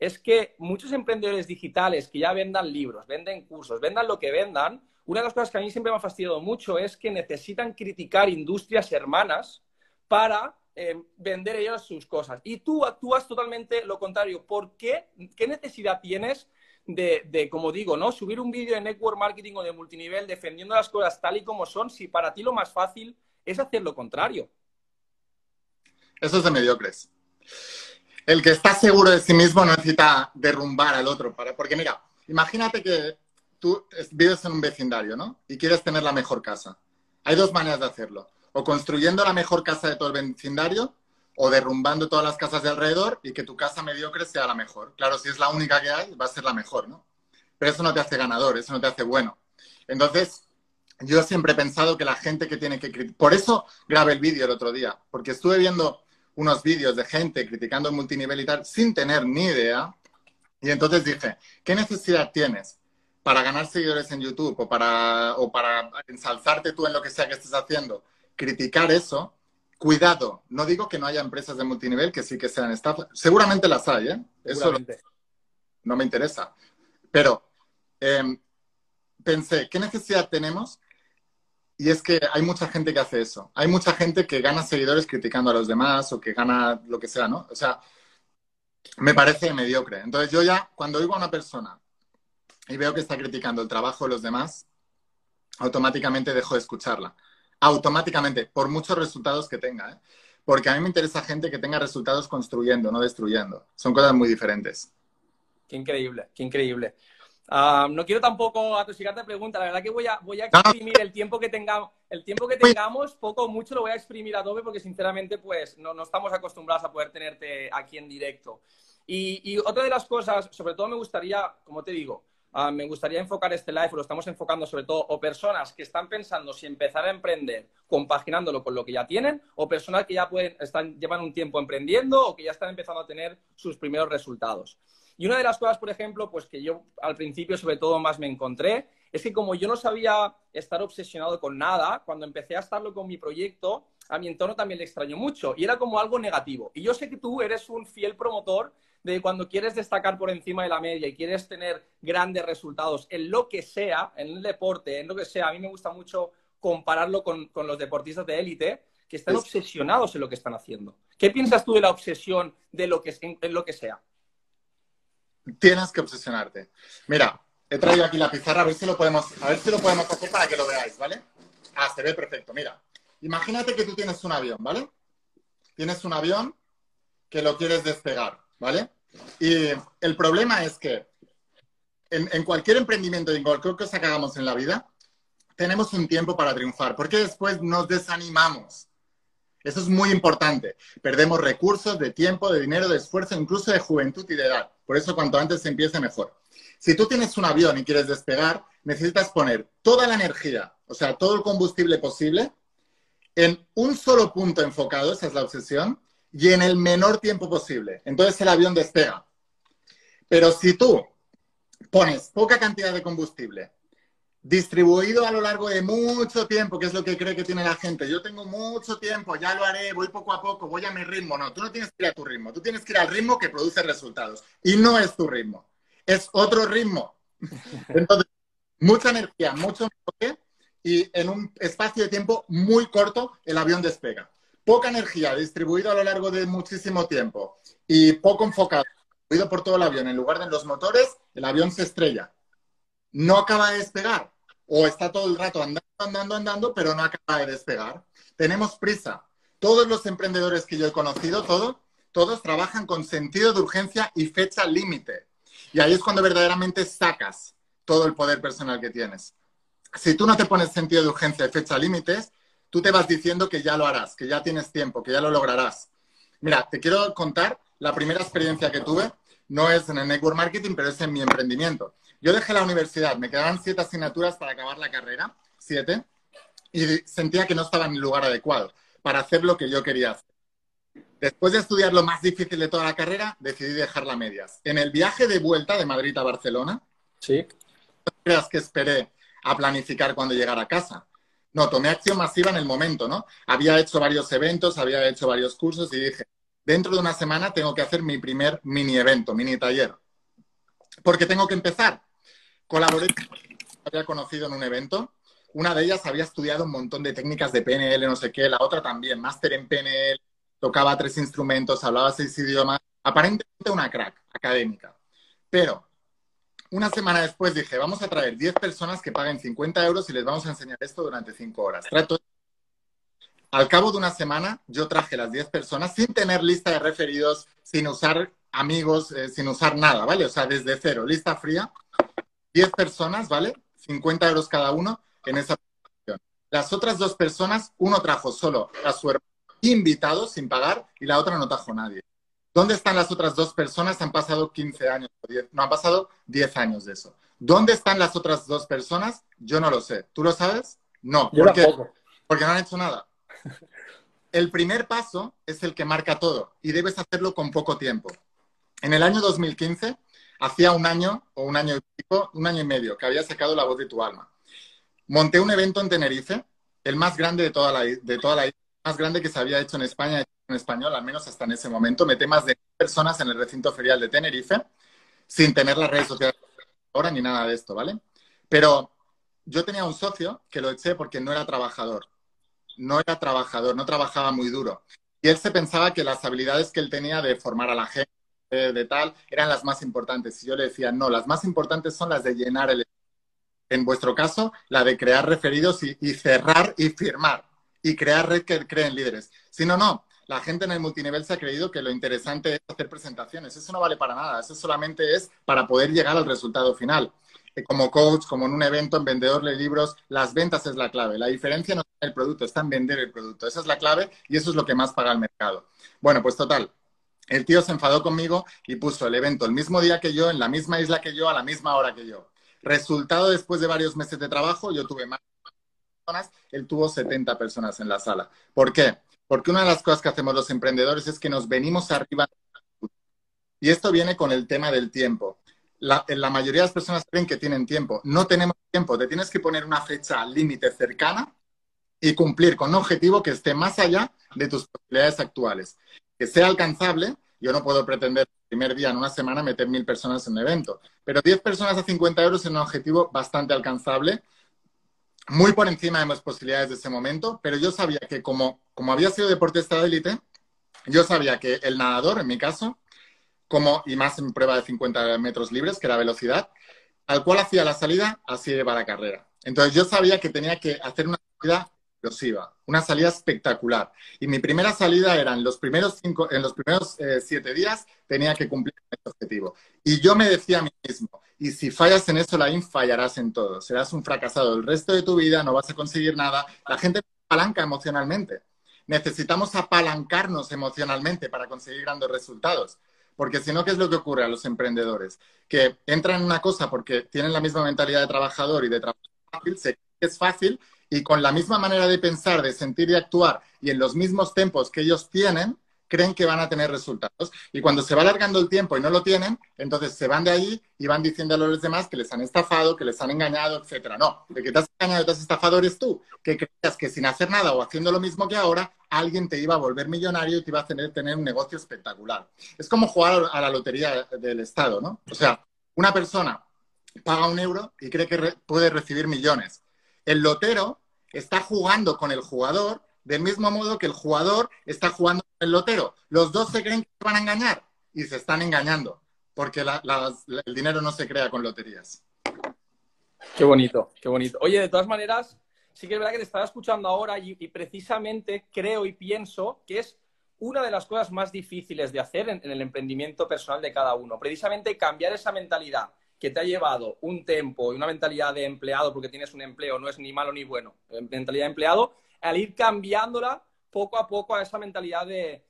es que muchos emprendedores digitales que ya vendan libros, venden cursos, vendan lo que vendan, una de las cosas que a mí siempre me ha fastidiado mucho es que necesitan criticar industrias hermanas para eh, vender ellos sus cosas. Y tú actúas totalmente lo contrario. ¿Por qué? ¿Qué necesidad tienes de, como digo, ¿no? Subir un vídeo de network marketing o de multinivel defendiendo las cosas tal y como son, si para ti lo más fácil es hacer lo contrario? Eso es de mediocres. El que está seguro de sí mismo no necesita derrumbar al otro. Para, porque mira, imagínate que tú vives en un vecindario, ¿no? Y quieres tener la mejor casa. Hay dos maneras de hacerlo o construyendo la mejor casa de todo el vecindario o derrumbando todas las casas de alrededor y que tu casa mediocre sea la mejor. Claro, si es la única que hay, va a ser la mejor, ¿no? Pero eso no te hace ganador, eso no te hace bueno. Entonces, yo siempre he pensado que la gente que tiene que... Por eso grabé el vídeo el otro día, porque estuve viendo unos vídeos de gente criticando el multinivel y tal sin tener ni idea. Y entonces dije, ¿qué necesidad tienes para ganar seguidores en YouTube o para, o para ensalzarte tú en lo que sea que estés haciendo? criticar eso, cuidado, no digo que no haya empresas de multinivel que sí que sean estafas, seguramente las hay, ¿eh? Eso no me interesa. Pero em, pensé, ¿qué necesidad tenemos? Y es que hay mucha gente que hace eso. Hay mucha gente que gana seguidores criticando a los demás o que gana lo que sea, ¿no? O sea, me parece mediocre. Entonces yo ya, cuando oigo a una persona y veo que está criticando el trabajo de los demás, automáticamente dejo de escucharla automáticamente, por muchos resultados que tenga. ¿eh? Porque a mí me interesa gente que tenga resultados construyendo, no destruyendo. Son cosas muy diferentes. Qué increíble, qué increíble. Ah, no quiero tampoco atosigarte pregunta, la verdad que voy a, voy a exprimir el tiempo que tengamos, el tiempo que tengamos, poco o mucho lo voy a exprimir a doble porque sinceramente pues no, no estamos acostumbrados a poder tenerte aquí en directo. Y, y, otra de las cosas, sobre todo me gustaría, como te digo, Ah, me gustaría enfocar este live, lo estamos enfocando sobre todo, o personas que están pensando si empezar a emprender compaginándolo con lo que ya tienen, o personas que ya pueden, están, llevan un tiempo emprendiendo o que ya están empezando a tener sus primeros resultados. Y una de las cosas, por ejemplo, pues que yo al principio sobre todo más me encontré, es que como yo no sabía estar obsesionado con nada, cuando empecé a estarlo con mi proyecto, a mi entorno también le extrañó mucho y era como algo negativo. Y yo sé que tú eres un fiel promotor de cuando quieres destacar por encima de la media y quieres tener grandes resultados en lo que sea, en el deporte, en lo que sea, a mí me gusta mucho compararlo con, los deportistas de élite que están obsesionados en lo que están haciendo. ¿Qué piensas tú de la obsesión de lo que, en lo que sea? Tienes que obsesionarte. Mira, he traído aquí la pizarra, a ver si lo podemos, a ver si lo podemos hacer para que lo veáis, ¿vale? Ah, se ve perfecto. Mira, imagínate que tú tienes un avión, ¿vale? Tienes un avión que lo quieres despegar, ¿vale? Y el problema es que en, cualquier emprendimiento, en cualquier cosa que hagamos en la vida, tenemos un tiempo para triunfar, porque después nos desanimamos. Eso es muy importante. Perdemos recursos de tiempo, de dinero, de esfuerzo, incluso de juventud y de edad. Por eso cuanto antes se empiece mejor. Si tú tienes un avión y quieres despegar, necesitas poner toda la energía, o sea, todo el combustible posible, en un solo punto enfocado, esa es la obsesión, y en el menor tiempo posible. Entonces el avión despega. Pero si tú pones poca cantidad de combustible, distribuido a lo largo de mucho tiempo, que es lo que cree que tiene la gente, yo tengo mucho tiempo, ya lo haré, voy poco a poco, voy a mi ritmo. No, tú no tienes que ir a tu ritmo, tú tienes que ir al ritmo que produce resultados. Y no es tu ritmo, es otro ritmo. Entonces, mucha energía, mucho enfoque y en un espacio de tiempo muy corto el avión despega poca energía distribuida a lo largo de muchísimo tiempo y poco enfocado, distribuido por todo el avión, en lugar de en los motores, el avión se estrella. No acaba de despegar o está todo el rato andando, andando, andando, pero no acaba de despegar. Tenemos prisa. Todos los emprendedores que yo he conocido, todos, todos trabajan con sentido de urgencia y fecha límite. Y ahí es cuando verdaderamente sacas todo el poder personal que tienes. Si tú no te pones sentido de urgencia y fecha límites, tú te vas diciendo que ya lo harás, que ya tienes tiempo, que ya lo lograrás. Mira, te quiero contar la primera experiencia que tuve. No es en el network marketing, pero es en mi emprendimiento. Yo dejé la universidad, me quedaban siete asignaturas para acabar la carrera, siete, y sentía que no estaba en el lugar adecuado para hacer lo que yo quería hacer. Después de estudiar lo más difícil de toda la carrera, decidí dejarla a medias. En el viaje de vuelta de Madrid a Barcelona, ¿Sí? no creas que esperé a planificar cuando llegara a casa. No, tomé acción masiva en el momento, ¿no? Había hecho varios eventos, había hecho varios cursos y dije, dentro de una semana tengo que hacer mi primer mini evento, mini taller. Porque tengo que empezar. Colaboré había conocido en un evento. Una de ellas había estudiado un montón de técnicas de PNL, no sé qué. La otra también, máster en PNL, tocaba tres instrumentos, hablaba seis idiomas. Aparentemente una crack académica. Pero una semana después dije, vamos a traer 10 personas que paguen 50 euros y les vamos a enseñar esto durante 5 horas. Al cabo de una semana, yo traje las 10 personas sin tener lista de referidos, sin usar amigos, eh, sin usar nada, ¿vale? O sea, desde cero, lista fría. 10 personas, ¿vale? 50 euros cada uno en esa presentación. Las otras dos personas, uno trajo solo a su hermano invitado sin pagar y la otra no trajo nadie. ¿Dónde están las otras dos personas? Han pasado 15 años, no, han pasado 10 años de eso. ¿Dónde están las otras dos personas? Yo no lo sé. ¿Tú lo sabes? No. ¿Por qué? Porque no han hecho nada. El primer paso es el que marca todo y debes hacerlo con poco tiempo. En el año 2015, hacía un año o un año y medio, que había sacado La Voz de tu Alma. Monté un evento en Tenerife, el más grande de toda la, de toda la más grande que se había hecho en España en español, al menos hasta en ese momento. Metí más de personas en el recinto ferial de Tenerife, sin tener las redes sociales ahora ni nada de esto, ¿vale? Pero yo tenía un socio que lo eché porque no era trabajador. No era trabajador, no trabajaba muy duro. Y él se pensaba que las habilidades que él tenía de formar a la gente, de, tal, eran las más importantes. Y yo le decía, no, las más importantes son las de llenar el... En vuestro caso, la de crear referidos y, y cerrar y firmar y crear red que creen líderes. Si no, no. La gente en el multinivel se ha creído que lo interesante es hacer presentaciones. Eso no vale para nada. Eso solamente es para poder llegar al resultado final. Eh, como coach, como en un evento, en vendedor de libros, las ventas es la clave. La diferencia no está en el producto, está en vender el producto. Esa es la clave y eso es lo que más paga el mercado. Bueno, pues total. El tío se enfadó conmigo y puso el evento el mismo día que yo, en la misma isla que yo, a la misma hora que yo. Resultado, después de varios meses de trabajo, yo tuve más él tuvo 70 personas en la sala. ¿Por qué? Porque una de las cosas que hacemos los emprendedores es que nos venimos arriba. Y esto viene con el tema del tiempo. La, la mayoría de las personas creen que tienen tiempo. No tenemos tiempo. Te tienes que poner una fecha límite cercana y cumplir con un objetivo que esté más allá de tus posibilidades actuales. Que sea alcanzable, Yo no puedo pretender el primer día en una semana meter mil personas en un evento, pero 10 personas a 50 euros es un objetivo bastante alcanzable, muy por encima de mis posibilidades de ese momento, pero yo sabía que como, como había sido deportista de élite, yo sabía que el nadador, en mi caso, como, y más en prueba de 50 metros libres, que era velocidad, al cual hacía la salida, así iba la carrera. Entonces yo sabía que tenía que hacer una salida explosiva, una salida espectacular. Y mi primera salida era en los primeros, cinco, en los primeros eh, siete días, tenía que cumplir ese objetivo. Y yo me decía a mí mismo, y si fallas en eso, la fallarás en todo. Serás un fracasado el resto de tu vida, no vas a conseguir nada. La gente palanca emocionalmente. Necesitamos apalancarnos emocionalmente para conseguir grandes resultados. Porque si no, ¿qué es lo que ocurre a los emprendedores? Que entran en una cosa porque tienen la misma mentalidad de trabajador y de trabajo fácil, se es fácil y con la misma manera de pensar, de sentir y actuar y en los mismos tempos que ellos tienen, creen que van a tener resultados. Y cuando se va alargando el tiempo y no lo tienen, entonces se van de allí y van diciendo a los demás que les han estafado, que les han engañado, etcétera. No, de que te has engañado, te has estafado eres tú, que creías que sin hacer nada o haciendo lo mismo que ahora, alguien te iba a volver millonario y te iba a tener, tener un negocio espectacular. Es como jugar a la lotería del Estado, ¿no? O sea, una persona paga un euro y cree que puede recibir millones. El lotero está jugando con el jugador del mismo modo que el jugador está jugando con el lotero. Los dos se creen que van a engañar y se están engañando, porque el dinero no se crea con loterías. Qué bonito, qué bonito. Oye, de todas maneras, sí que es verdad que te estaba escuchando ahora y, precisamente creo y pienso que es una de las cosas más difíciles de hacer en, el emprendimiento personal de cada uno. Precisamente cambiar esa mentalidad que te ha llevado un tiempo y una mentalidad de empleado, porque tienes un empleo, no es ni malo ni bueno, mentalidad de empleado, al ir cambiándola poco a poco a esa mentalidad de,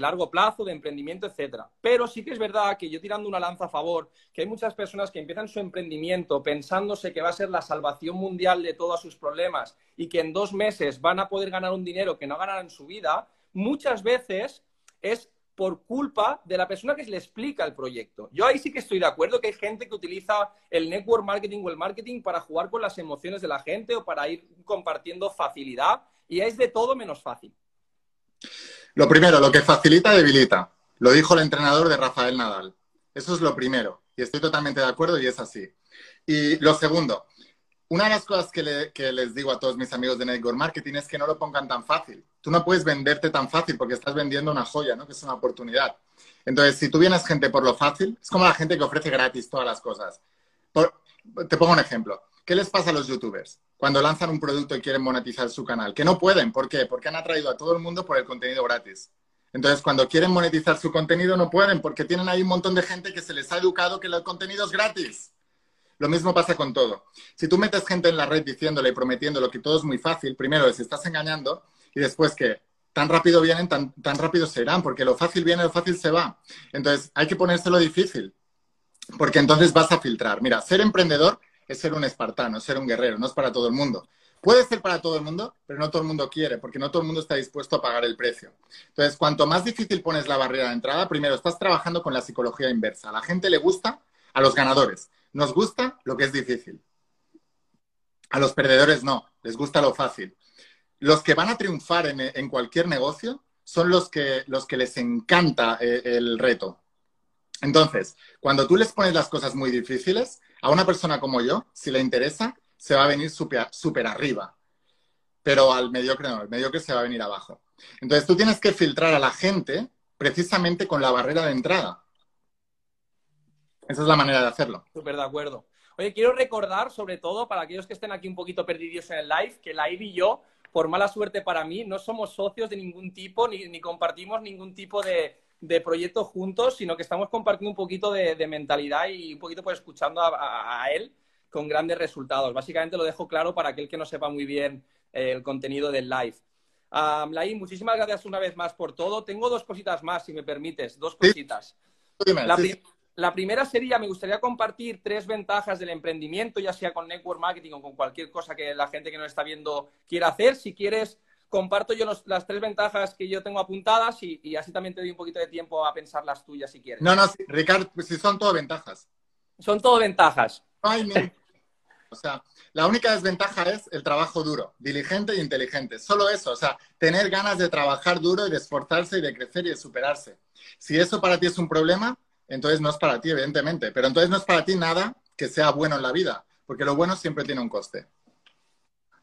largo plazo, de emprendimiento, etcétera. Pero sí que es verdad que yo tirando una lanza a favor, que hay muchas personas que empiezan su emprendimiento pensándose que va a ser la salvación mundial de todos sus problemas y que en dos meses van a poder ganar un dinero que no ganarán en su vida, muchas veces es por culpa de la persona que le explica el proyecto. Yo ahí sí que estoy de acuerdo que hay gente que utiliza el network marketing o el marketing para jugar con las emociones de la gente o para ir compartiendo facilidad y es de todo menos fácil. Lo primero, lo que facilita debilita. Lo dijo el entrenador de Rafael Nadal. Eso es lo primero y estoy totalmente de acuerdo y es así. Y lo segundo, una de las cosas que, les digo a todos mis amigos de Network Marketing es que no lo pongan tan fácil. Tú no puedes venderte tan fácil porque estás vendiendo una joya, ¿no? Que es una oportunidad. Entonces, si tú vienes gente por lo fácil, es como la gente que ofrece gratis todas las cosas. te pongo un ejemplo. ¿Qué les pasa a los youtubers cuando lanzan un producto y quieren monetizar su canal? Que no pueden. ¿Por qué? Porque han atraído a todo el mundo por el contenido gratis. Entonces, cuando quieren monetizar su contenido, no pueden porque tienen ahí un montón de gente que se les ha educado que el contenido es gratis. Lo mismo pasa con todo. Si tú metes gente en la red diciéndole y prometiéndole que todo es muy fácil, primero les estás engañando y después que tan rápido vienen, tan, tan rápido se irán, porque lo fácil viene, lo fácil se va. Entonces, hay que ponérselo difícil, porque entonces vas a filtrar. Mira, ser emprendedor es ser un espartano, es ser un guerrero, no es para todo el mundo. Puede ser para todo el mundo, pero no todo el mundo quiere, porque no todo el mundo está dispuesto a pagar el precio. Entonces, cuanto más difícil pones la barrera de entrada, primero estás trabajando con la psicología inversa. La gente le gusta, a los ganadores, nos gusta lo que es difícil. A los perdedores no, les gusta lo fácil. Los que van a triunfar en, cualquier negocio son los que, les encanta eh, el reto. Entonces, cuando tú les pones las cosas muy difíciles, a una persona como yo, si le interesa, se va a venir súper arriba. Pero al mediocre no, el mediocre se va a venir abajo. Entonces, tú tienes que filtrar a la gente precisamente con la barrera de entrada. Esa es la manera de hacerlo. Súper de acuerdo. Oye, quiero recordar, sobre todo, para aquellos que estén aquí un poquito perdidos en el live, que la y yo, por mala suerte para mí, no somos socios de ningún tipo, ni, compartimos ningún tipo de, proyecto juntos, sino que estamos compartiendo un poquito de, mentalidad y un poquito pues escuchando a, él con grandes resultados. Básicamente lo dejo claro para aquel que no sepa muy bien eh, el contenido del live. Um, muchísimas gracias una vez más por todo. Tengo dos cositas más, si me permites, dos cositas. la, la primera sería, me gustaría compartir tres ventajas del emprendimiento, ya sea con network marketing o con cualquier cosa que la gente que nos está viendo quiera hacer. Si quieres, comparto yo las tres ventajas que yo tengo apuntadas y, así también te doy un poquito de tiempo a pensar las tuyas si quieres. No, no, Ricardo, pues si son todo ventajas. Son todo ventajas. O sea, la única desventaja es el trabajo duro, diligente e inteligente. Solo eso, o sea, tener ganas de trabajar duro y de esforzarse y de crecer y de superarse. Si eso para ti es un problema, entonces no es para ti, evidentemente. Pero entonces no es para ti nada que sea bueno en la vida, porque lo bueno siempre tiene un coste.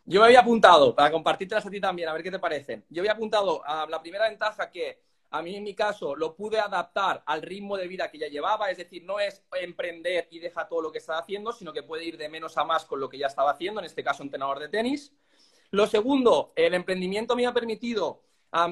Yo me había apuntado, para compartirte a ti también, a ver qué te parecen. Yo había apuntado a la primera ventaja que a mí en mi caso lo pude adaptar al ritmo de vida que ya llevaba, es decir, no es emprender y deja todo lo que estaba haciendo, sino que puede ir de menos a más con lo que ya estaba haciendo, en este caso entrenador de tenis. Lo segundo, el emprendimiento me ha permitido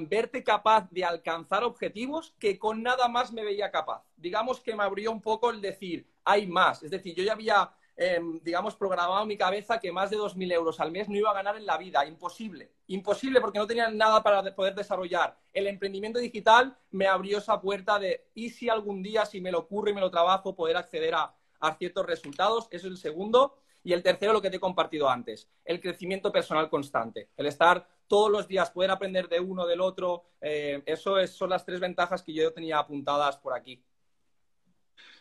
verte capaz de alcanzar objetivos que con nada más me veía capaz. Digamos que me abrió un poco el decir, hay más. Es decir, yo ya había Em, digamos, programado en mi cabeza que más de 2.000 euros al mes no iba a ganar en la vida. Imposible. Imposible porque no tenía nada para poder desarrollar. El emprendimiento digital me abrió esa puerta de, ¿y si algún día, si me lo ocurre y me lo trabajo, poder acceder a, ciertos resultados? Eso es el segundo. Y el tercero, lo que te he compartido antes, el crecimiento personal constante. El estar todos los días, poder aprender de uno, del otro. Eh, eso son las tres ventajas que yo tenía apuntadas por aquí.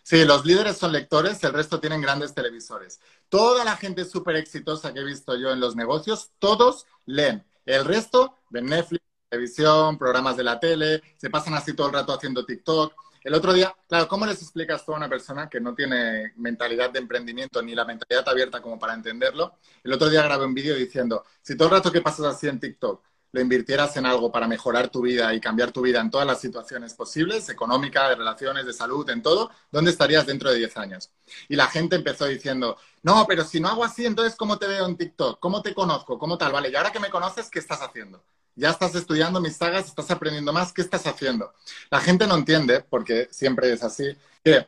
Sí, los líderes son lectores, el resto tienen grandes televisores. Toda la gente súper exitosa que he visto yo en los negocios, todos leen. El resto ven Netflix, televisión, programas de la tele, se pasan así todo el rato haciendo TikTok. El otro día, claro, ¿cómo les explicas tú a una persona que no tiene mentalidad de emprendimiento ni la mentalidad abierta como para entenderlo? El otro día grabé un vídeo diciendo, si todo el rato que pasas así en TikTok lo invirtieras en algo para mejorar tu vida y cambiar tu vida en todas las situaciones posibles, económica, de relaciones, de salud, en todo, ¿dónde estarías dentro de 10 años? Y la gente empezó diciendo, no, pero si no hago así, entonces ¿cómo te veo en TikTok? ¿Cómo te conozco? ¿Cómo tal? Vale, y ahora que me conoces, ¿qué estás haciendo? Ya estás estudiando mis sagas, estás aprendiendo más, ¿qué estás haciendo? La gente no entiende, porque siempre es así, que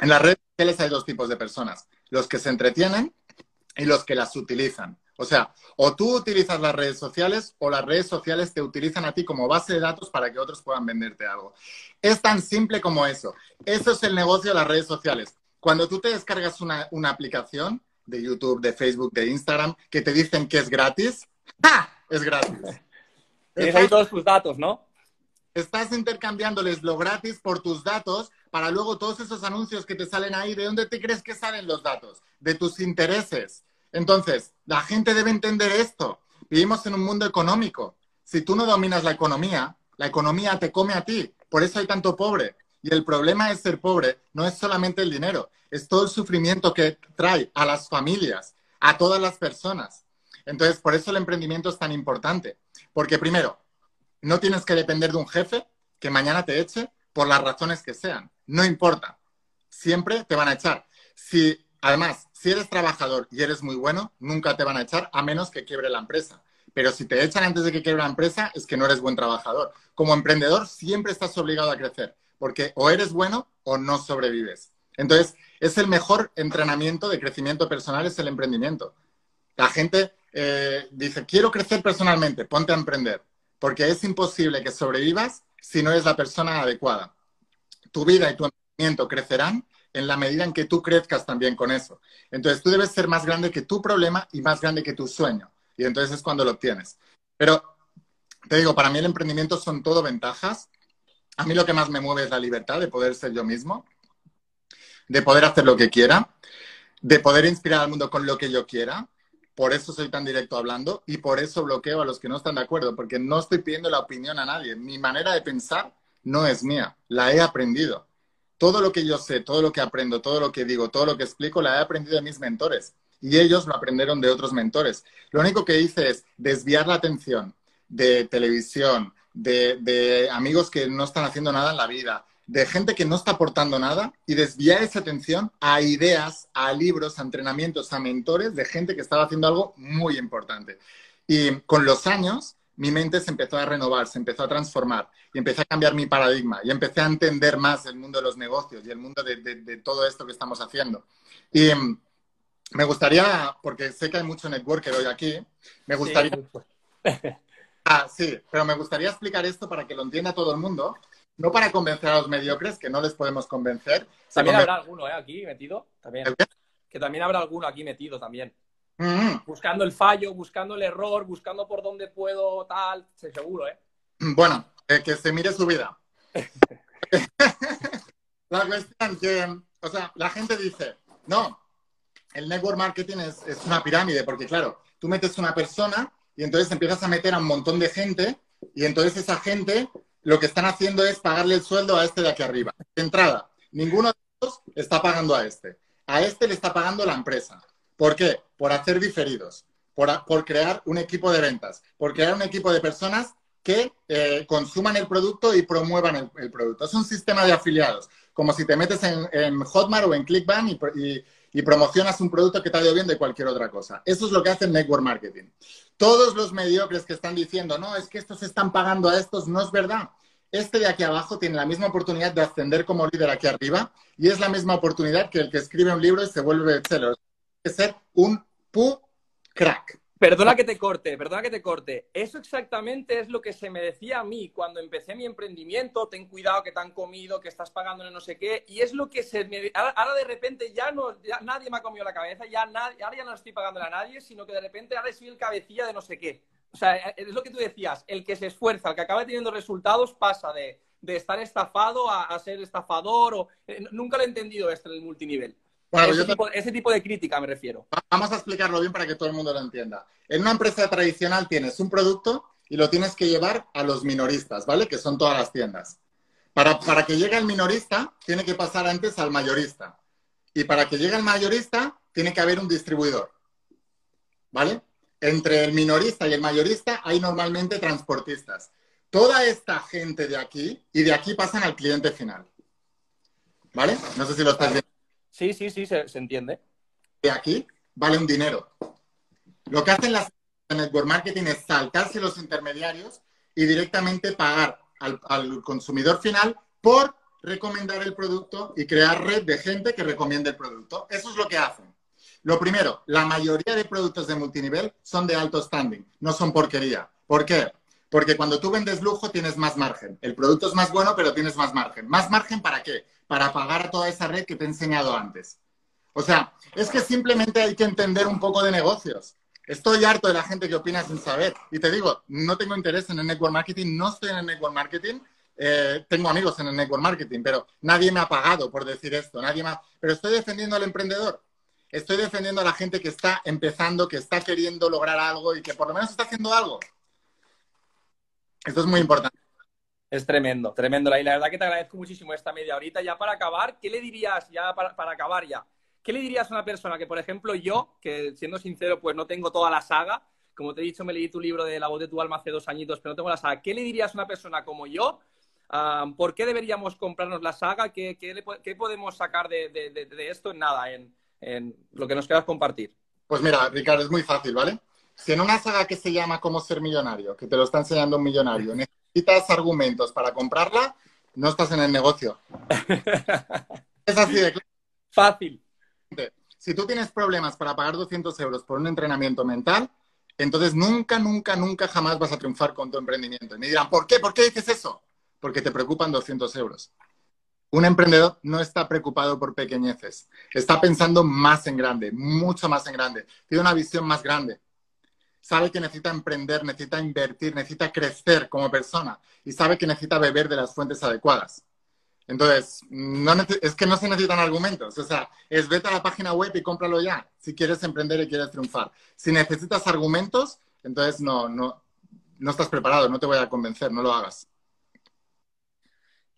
en las redes sociales hay dos tipos de personas, los que se entretienen y los que las utilizan. O sea, o tú utilizas las redes sociales o las redes sociales te utilizan a ti como base de datos para que otros puedan venderte algo. Es tan simple como eso. Eso es el negocio de las redes sociales. Cuando tú te descargas una, aplicación de YouTube, de Facebook, de Instagram, que te dicen que es gratis, ¡ja! Es gratis. Tienes ahí todos tus datos, ¿no? Estás intercambiándoles lo gratis por tus datos para luego todos esos anuncios que te salen ahí. ¿De dónde te crees que salen los datos? De tus intereses. Entonces, la gente debe entender esto. Vivimos en un mundo económico. Si tú no dominas la economía, la economía te come a ti. Por eso hay tanto pobre. Y el problema de ser pobre no es solamente el dinero, es todo el sufrimiento que trae a las familias, a todas las personas. Entonces, por eso el emprendimiento es tan importante. Porque primero, no tienes que depender de un jefe que mañana te eche por las razones que sean. No importa. Siempre te van a echar. Si Además, si eres trabajador y eres muy bueno, nunca te van a echar a menos que quiebre la empresa. Pero si te echan antes de que quiebre la empresa, es que no eres buen trabajador. Como emprendedor, siempre estás obligado a crecer, porque o eres bueno o no sobrevives. Entonces, es el mejor entrenamiento de crecimiento personal, es el emprendimiento. La gente eh, dice, quiero crecer personalmente, ponte a emprender, porque es imposible que sobrevivas si no eres la persona adecuada. Tu vida y tu emprendimiento crecerán en la medida en que tú crezcas también con eso. Entonces tú debes ser más grande que tu problema y más grande que tu sueño. Y entonces es cuando lo obtienes. Pero te digo, para mí el emprendimiento son todo ventajas. A mí lo que más me mueve es la libertad de poder ser yo mismo, de poder hacer lo que quiera, de poder inspirar al mundo con lo que yo quiera. Por eso soy tan directo hablando y por eso bloqueo a los que no están de acuerdo, porque no estoy pidiendo la opinión a nadie. Mi manera de pensar no es mía, la he aprendido todo lo que yo sé, todo lo que aprendo, todo lo que digo, todo lo que explico, la he aprendido de mis mentores. Y ellos lo aprendieron de otros mentores. Lo único que hice es desviar la atención de televisión, de, amigos que no están haciendo nada en la vida, de gente que no está aportando nada y desviar esa atención a ideas, a libros, a entrenamientos, a mentores de gente que estaba haciendo algo muy importante. Y con los años mi mente se empezó a renovar, se empezó a transformar y empecé a cambiar mi paradigma y empecé a entender más el mundo de los negocios y el mundo de, todo esto que estamos haciendo. Y mm, me gustaría, porque sé que hay mucho networker hoy aquí, me gustaría... ah, sí, pero me gustaría explicar esto para que lo entienda todo el mundo, no para convencer a los mediocres, que no les podemos convencer. También habrá alguno ¿eh? aquí metido, también. Que también habrá alguno aquí metido también. Mm. Buscando el fallo, buscando el error, buscando por dónde puedo, tal, seguro, ¿eh? Bueno, que se mire su vida. la cuestión que, o sea, la gente dice, no, el network marketing es, es una pirámide, porque claro, tú metes una persona y entonces empiezas a meter a un montón de gente y entonces esa gente lo que están haciendo es pagarle el sueldo a este de aquí arriba. De entrada, ninguno de ellos está pagando a este. A este le está pagando la empresa. ¿Por qué? Por hacer diferidos, por, crear un equipo de ventas, por crear un equipo de personas que eh, consuman el producto y promuevan el, producto. Es un sistema de afiliados, como si te metes en, Hotmart o en Clickbank y, y, promocionas un producto que te ha ido bien de cualquier otra cosa. Eso es lo que hace el network marketing. Todos los mediocres que están diciendo, no, es que estos están pagando a estos, no es verdad. Este de aquí abajo tiene la misma oportunidad de ascender como líder aquí arriba y es la misma oportunidad que el que escribe un libro y se vuelve bestseller. que ser un pu crack. Perdona que te corte, perdona que te corte. Eso exactamente es lo que se me decía a mí cuando empecé mi emprendimiento. Ten cuidado que te han comido, que estás pagando no sé qué. Y es lo que se me... Ahora, ahora de repente ya no... Ya nadie me ha comido la cabeza, ya nadie, ahora ya no estoy pagándole a nadie, sino que de repente ahora soy el cabecilla de no sé qué. O sea, es lo que tú decías, el que se esfuerza, el que acaba teniendo resultados pasa de, de estar estafado a, a, ser estafador. O, eh, nunca lo he entendido esto en el multinivel. Bueno, ese, tipo, te... ese, tipo, de crítica me refiero. Vamos a explicarlo bien para que todo el mundo lo entienda. En una empresa tradicional tienes un producto y lo tienes que llevar a los minoristas, ¿vale? Que son todas las tiendas. Para, para que llegue el minorista, tiene que pasar antes al mayorista. Y para que llegue el mayorista, tiene que haber un distribuidor. ¿Vale? Entre el minorista y el mayorista hay normalmente transportistas. Toda esta gente de aquí y de aquí pasan al cliente final. ¿Vale? No sé si lo estás viendo. Sí, sí, sí, se, se, entiende. De aquí vale un dinero. Lo que hacen las network marketing es saltarse los intermediarios y directamente pagar al, al, consumidor final por recomendar el producto y crear red de gente que recomiende el producto. Eso es lo que hacen. Lo primero, la mayoría de productos de multinivel son de alto standing, no son porquería. ¿Por qué? Porque cuando tú vendes lujo tienes más margen. El producto es más bueno, pero tienes más margen. ¿Más margen para qué? Para pagar toda esa red que te he enseñado antes. O sea, es que simplemente hay que entender un poco de negocios. Estoy harto de la gente que opina sin saber. Y te digo, no tengo interés en el network marketing, no estoy en el network marketing. Eh, tengo amigos en el network marketing, pero nadie me ha pagado por decir esto. Nadie ha... Pero estoy defendiendo al emprendedor. Estoy defendiendo a la gente que está empezando, que está queriendo lograr algo y que por lo menos está haciendo algo. Esto es muy importante. Es tremendo, tremendo. Y la verdad que te agradezco muchísimo esta media horita. Ya para acabar, ¿qué le dirías, ya para, para, acabar ya, qué le dirías a una persona que, por ejemplo, yo, que siendo sincero, pues no tengo toda la saga, como te he dicho, me leí tu libro de La voz de tu alma hace dos añitos, pero no tengo la saga. ¿Qué le dirías a una persona como yo? Um, ¿Por qué deberíamos comprarnos la saga? ¿Qué, qué, le, qué podemos sacar de, de, de, de, esto? En nada, en, en lo que nos quieras compartir. Pues mira, Ricardo, es muy fácil, ¿vale? Si en una saga que se llama Cómo ser millonario, que te lo está enseñando un millonario, necesitas argumentos para comprarla, no estás en el negocio. es así de claro. Fácil. Si tú tienes problemas para pagar 200 euros por un entrenamiento mental, entonces nunca, nunca, nunca jamás vas a triunfar con tu emprendimiento. Y me dirán, ¿por qué? ¿Por qué dices eso? Porque te preocupan 200 euros. Un emprendedor no está preocupado por pequeñeces, está pensando más en grande, mucho más en grande. Tiene una visión más grande sabe que necesita emprender, necesita invertir, necesita crecer como persona y sabe que necesita beber de las fuentes adecuadas. Entonces, no es que no se necesitan argumentos. O sea, es vete a la página web y cómpralo ya si quieres emprender y quieres triunfar. Si necesitas argumentos, entonces no, no, no estás preparado, no te voy a convencer, no lo hagas.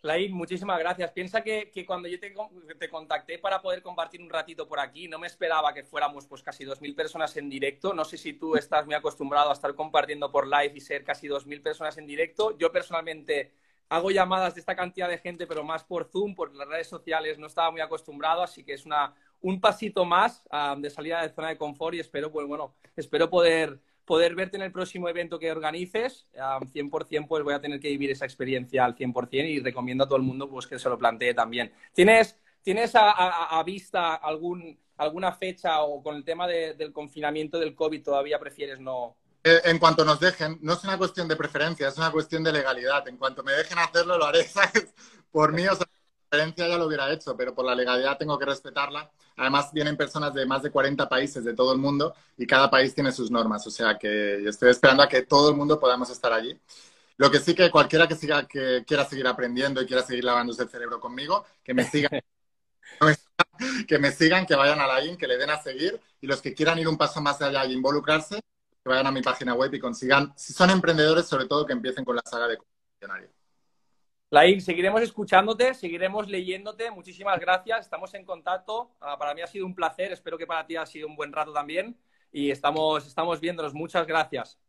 Lain, muchísimas gracias. Piensa que, que cuando yo te, te, contacté para poder compartir un ratito por aquí, no me esperaba que fuéramos pues casi 2.000 personas en directo. No sé si tú estás muy acostumbrado a estar compartiendo por live y ser casi 2.000 personas en directo. Yo personalmente hago llamadas de esta cantidad de gente, pero más por Zoom, por las redes sociales, no estaba muy acostumbrado, así que es una, un pasito más um, de salida de zona de confort y espero, pues bueno, espero poder poder verte en el próximo evento que organices, um, 100% pues voy a tener que vivir esa experiencia al 100% y recomiendo a todo el mundo pues que se lo plantee también. ¿Tienes, tienes a, vista alguna fecha o con el tema de, del confinamiento del COVID todavía prefieres no...? Eh, en cuanto nos dejen, no es una cuestión de preferencia, es una cuestión de legalidad. En cuanto me dejen hacerlo, lo haré. Por mí, o sea, preferencia ya lo hubiera hecho, pero por la legalidad tengo que respetarla. Además, vienen personas de más de 40 países de todo el mundo y cada país tiene sus normas. O sea que estoy esperando a que todo el mundo podamos estar allí. Lo que sí que cualquiera que, siga, que quiera seguir aprendiendo y quiera seguir lavándose el cerebro conmigo, que me siga. que me sigan, que vayan a la IN, que le den a seguir y los que quieran ir un paso más allá y involucrarse, que vayan a mi página web y consigan, si son emprendedores, sobre todo que empiecen con la saga de concesionario. Laín, seguiremos escuchándote, seguiremos leyéndote. Muchísimas gracias. Estamos en contacto. Ah, para mí ha sido un placer. Espero que para ti ha sido un buen rato también. Y estamos, estamos viéndonos. Muchas gracias.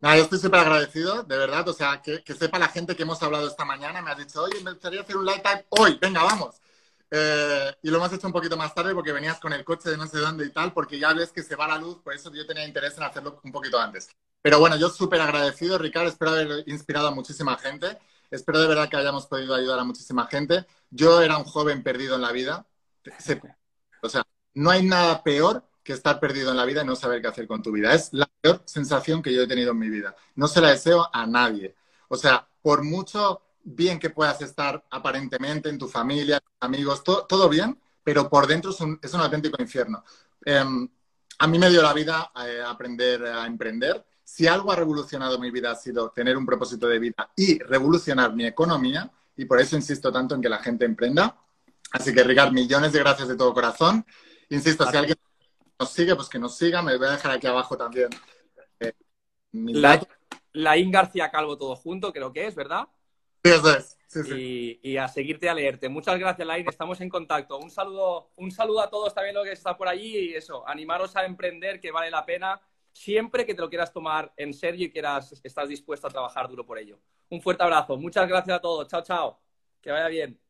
Nada, yo estoy súper agradecido, de verdad. O sea, que, sepa la gente que hemos hablado esta mañana. Me has dicho, oye, me gustaría hacer un live time hoy. Venga, vamos. Eh, y lo hemos hecho un poquito más tarde porque venías con el coche de no sé dónde y tal, porque ya ves que se va la luz, por eso yo tenía interés en hacerlo un poquito antes. Pero bueno, yo súper agradecido, Ricardo, espero haber inspirado a muchísima gente. Espero de verdad que hayamos podido ayudar a muchísima gente. Yo era un joven perdido en la vida. O sea, no hay nada peor que estar perdido en la vida y no saber qué hacer con tu vida. Es la peor sensación que yo he tenido en mi vida. No se la deseo a nadie. O sea, por mucho bien que puedas estar aparentemente en tu familia, amigos, todo, bien, pero por dentro es un, auténtico infierno. Em, a mí me dio la vida eh, aprender a emprender si algo ha revolucionado mi vida ha sido tener un propósito de vida y revolucionar mi economía, y por eso insisto tanto en que la gente emprenda. Así que, Ricardo, millones de gracias de todo corazón. Insisto, si alguien nos sigue, pues que nos siga. Me voy a dejar aquí abajo también. Eh, la, In García Calvo todo junto, creo que es, ¿verdad? Sí, eso es. Sí, sí. Y, a seguirte a leerte. Muchas gracias, Lain. Estamos en contacto. Un saludo, un saludo a todos también los que está por allí y eso, animaros a emprender, que vale la pena siempre que te lo quieras tomar en serio y quieras, estás dispuesto a trabajar duro por ello. Un fuerte abrazo. Muchas gracias a todos. Chao, chao. Que vaya bien.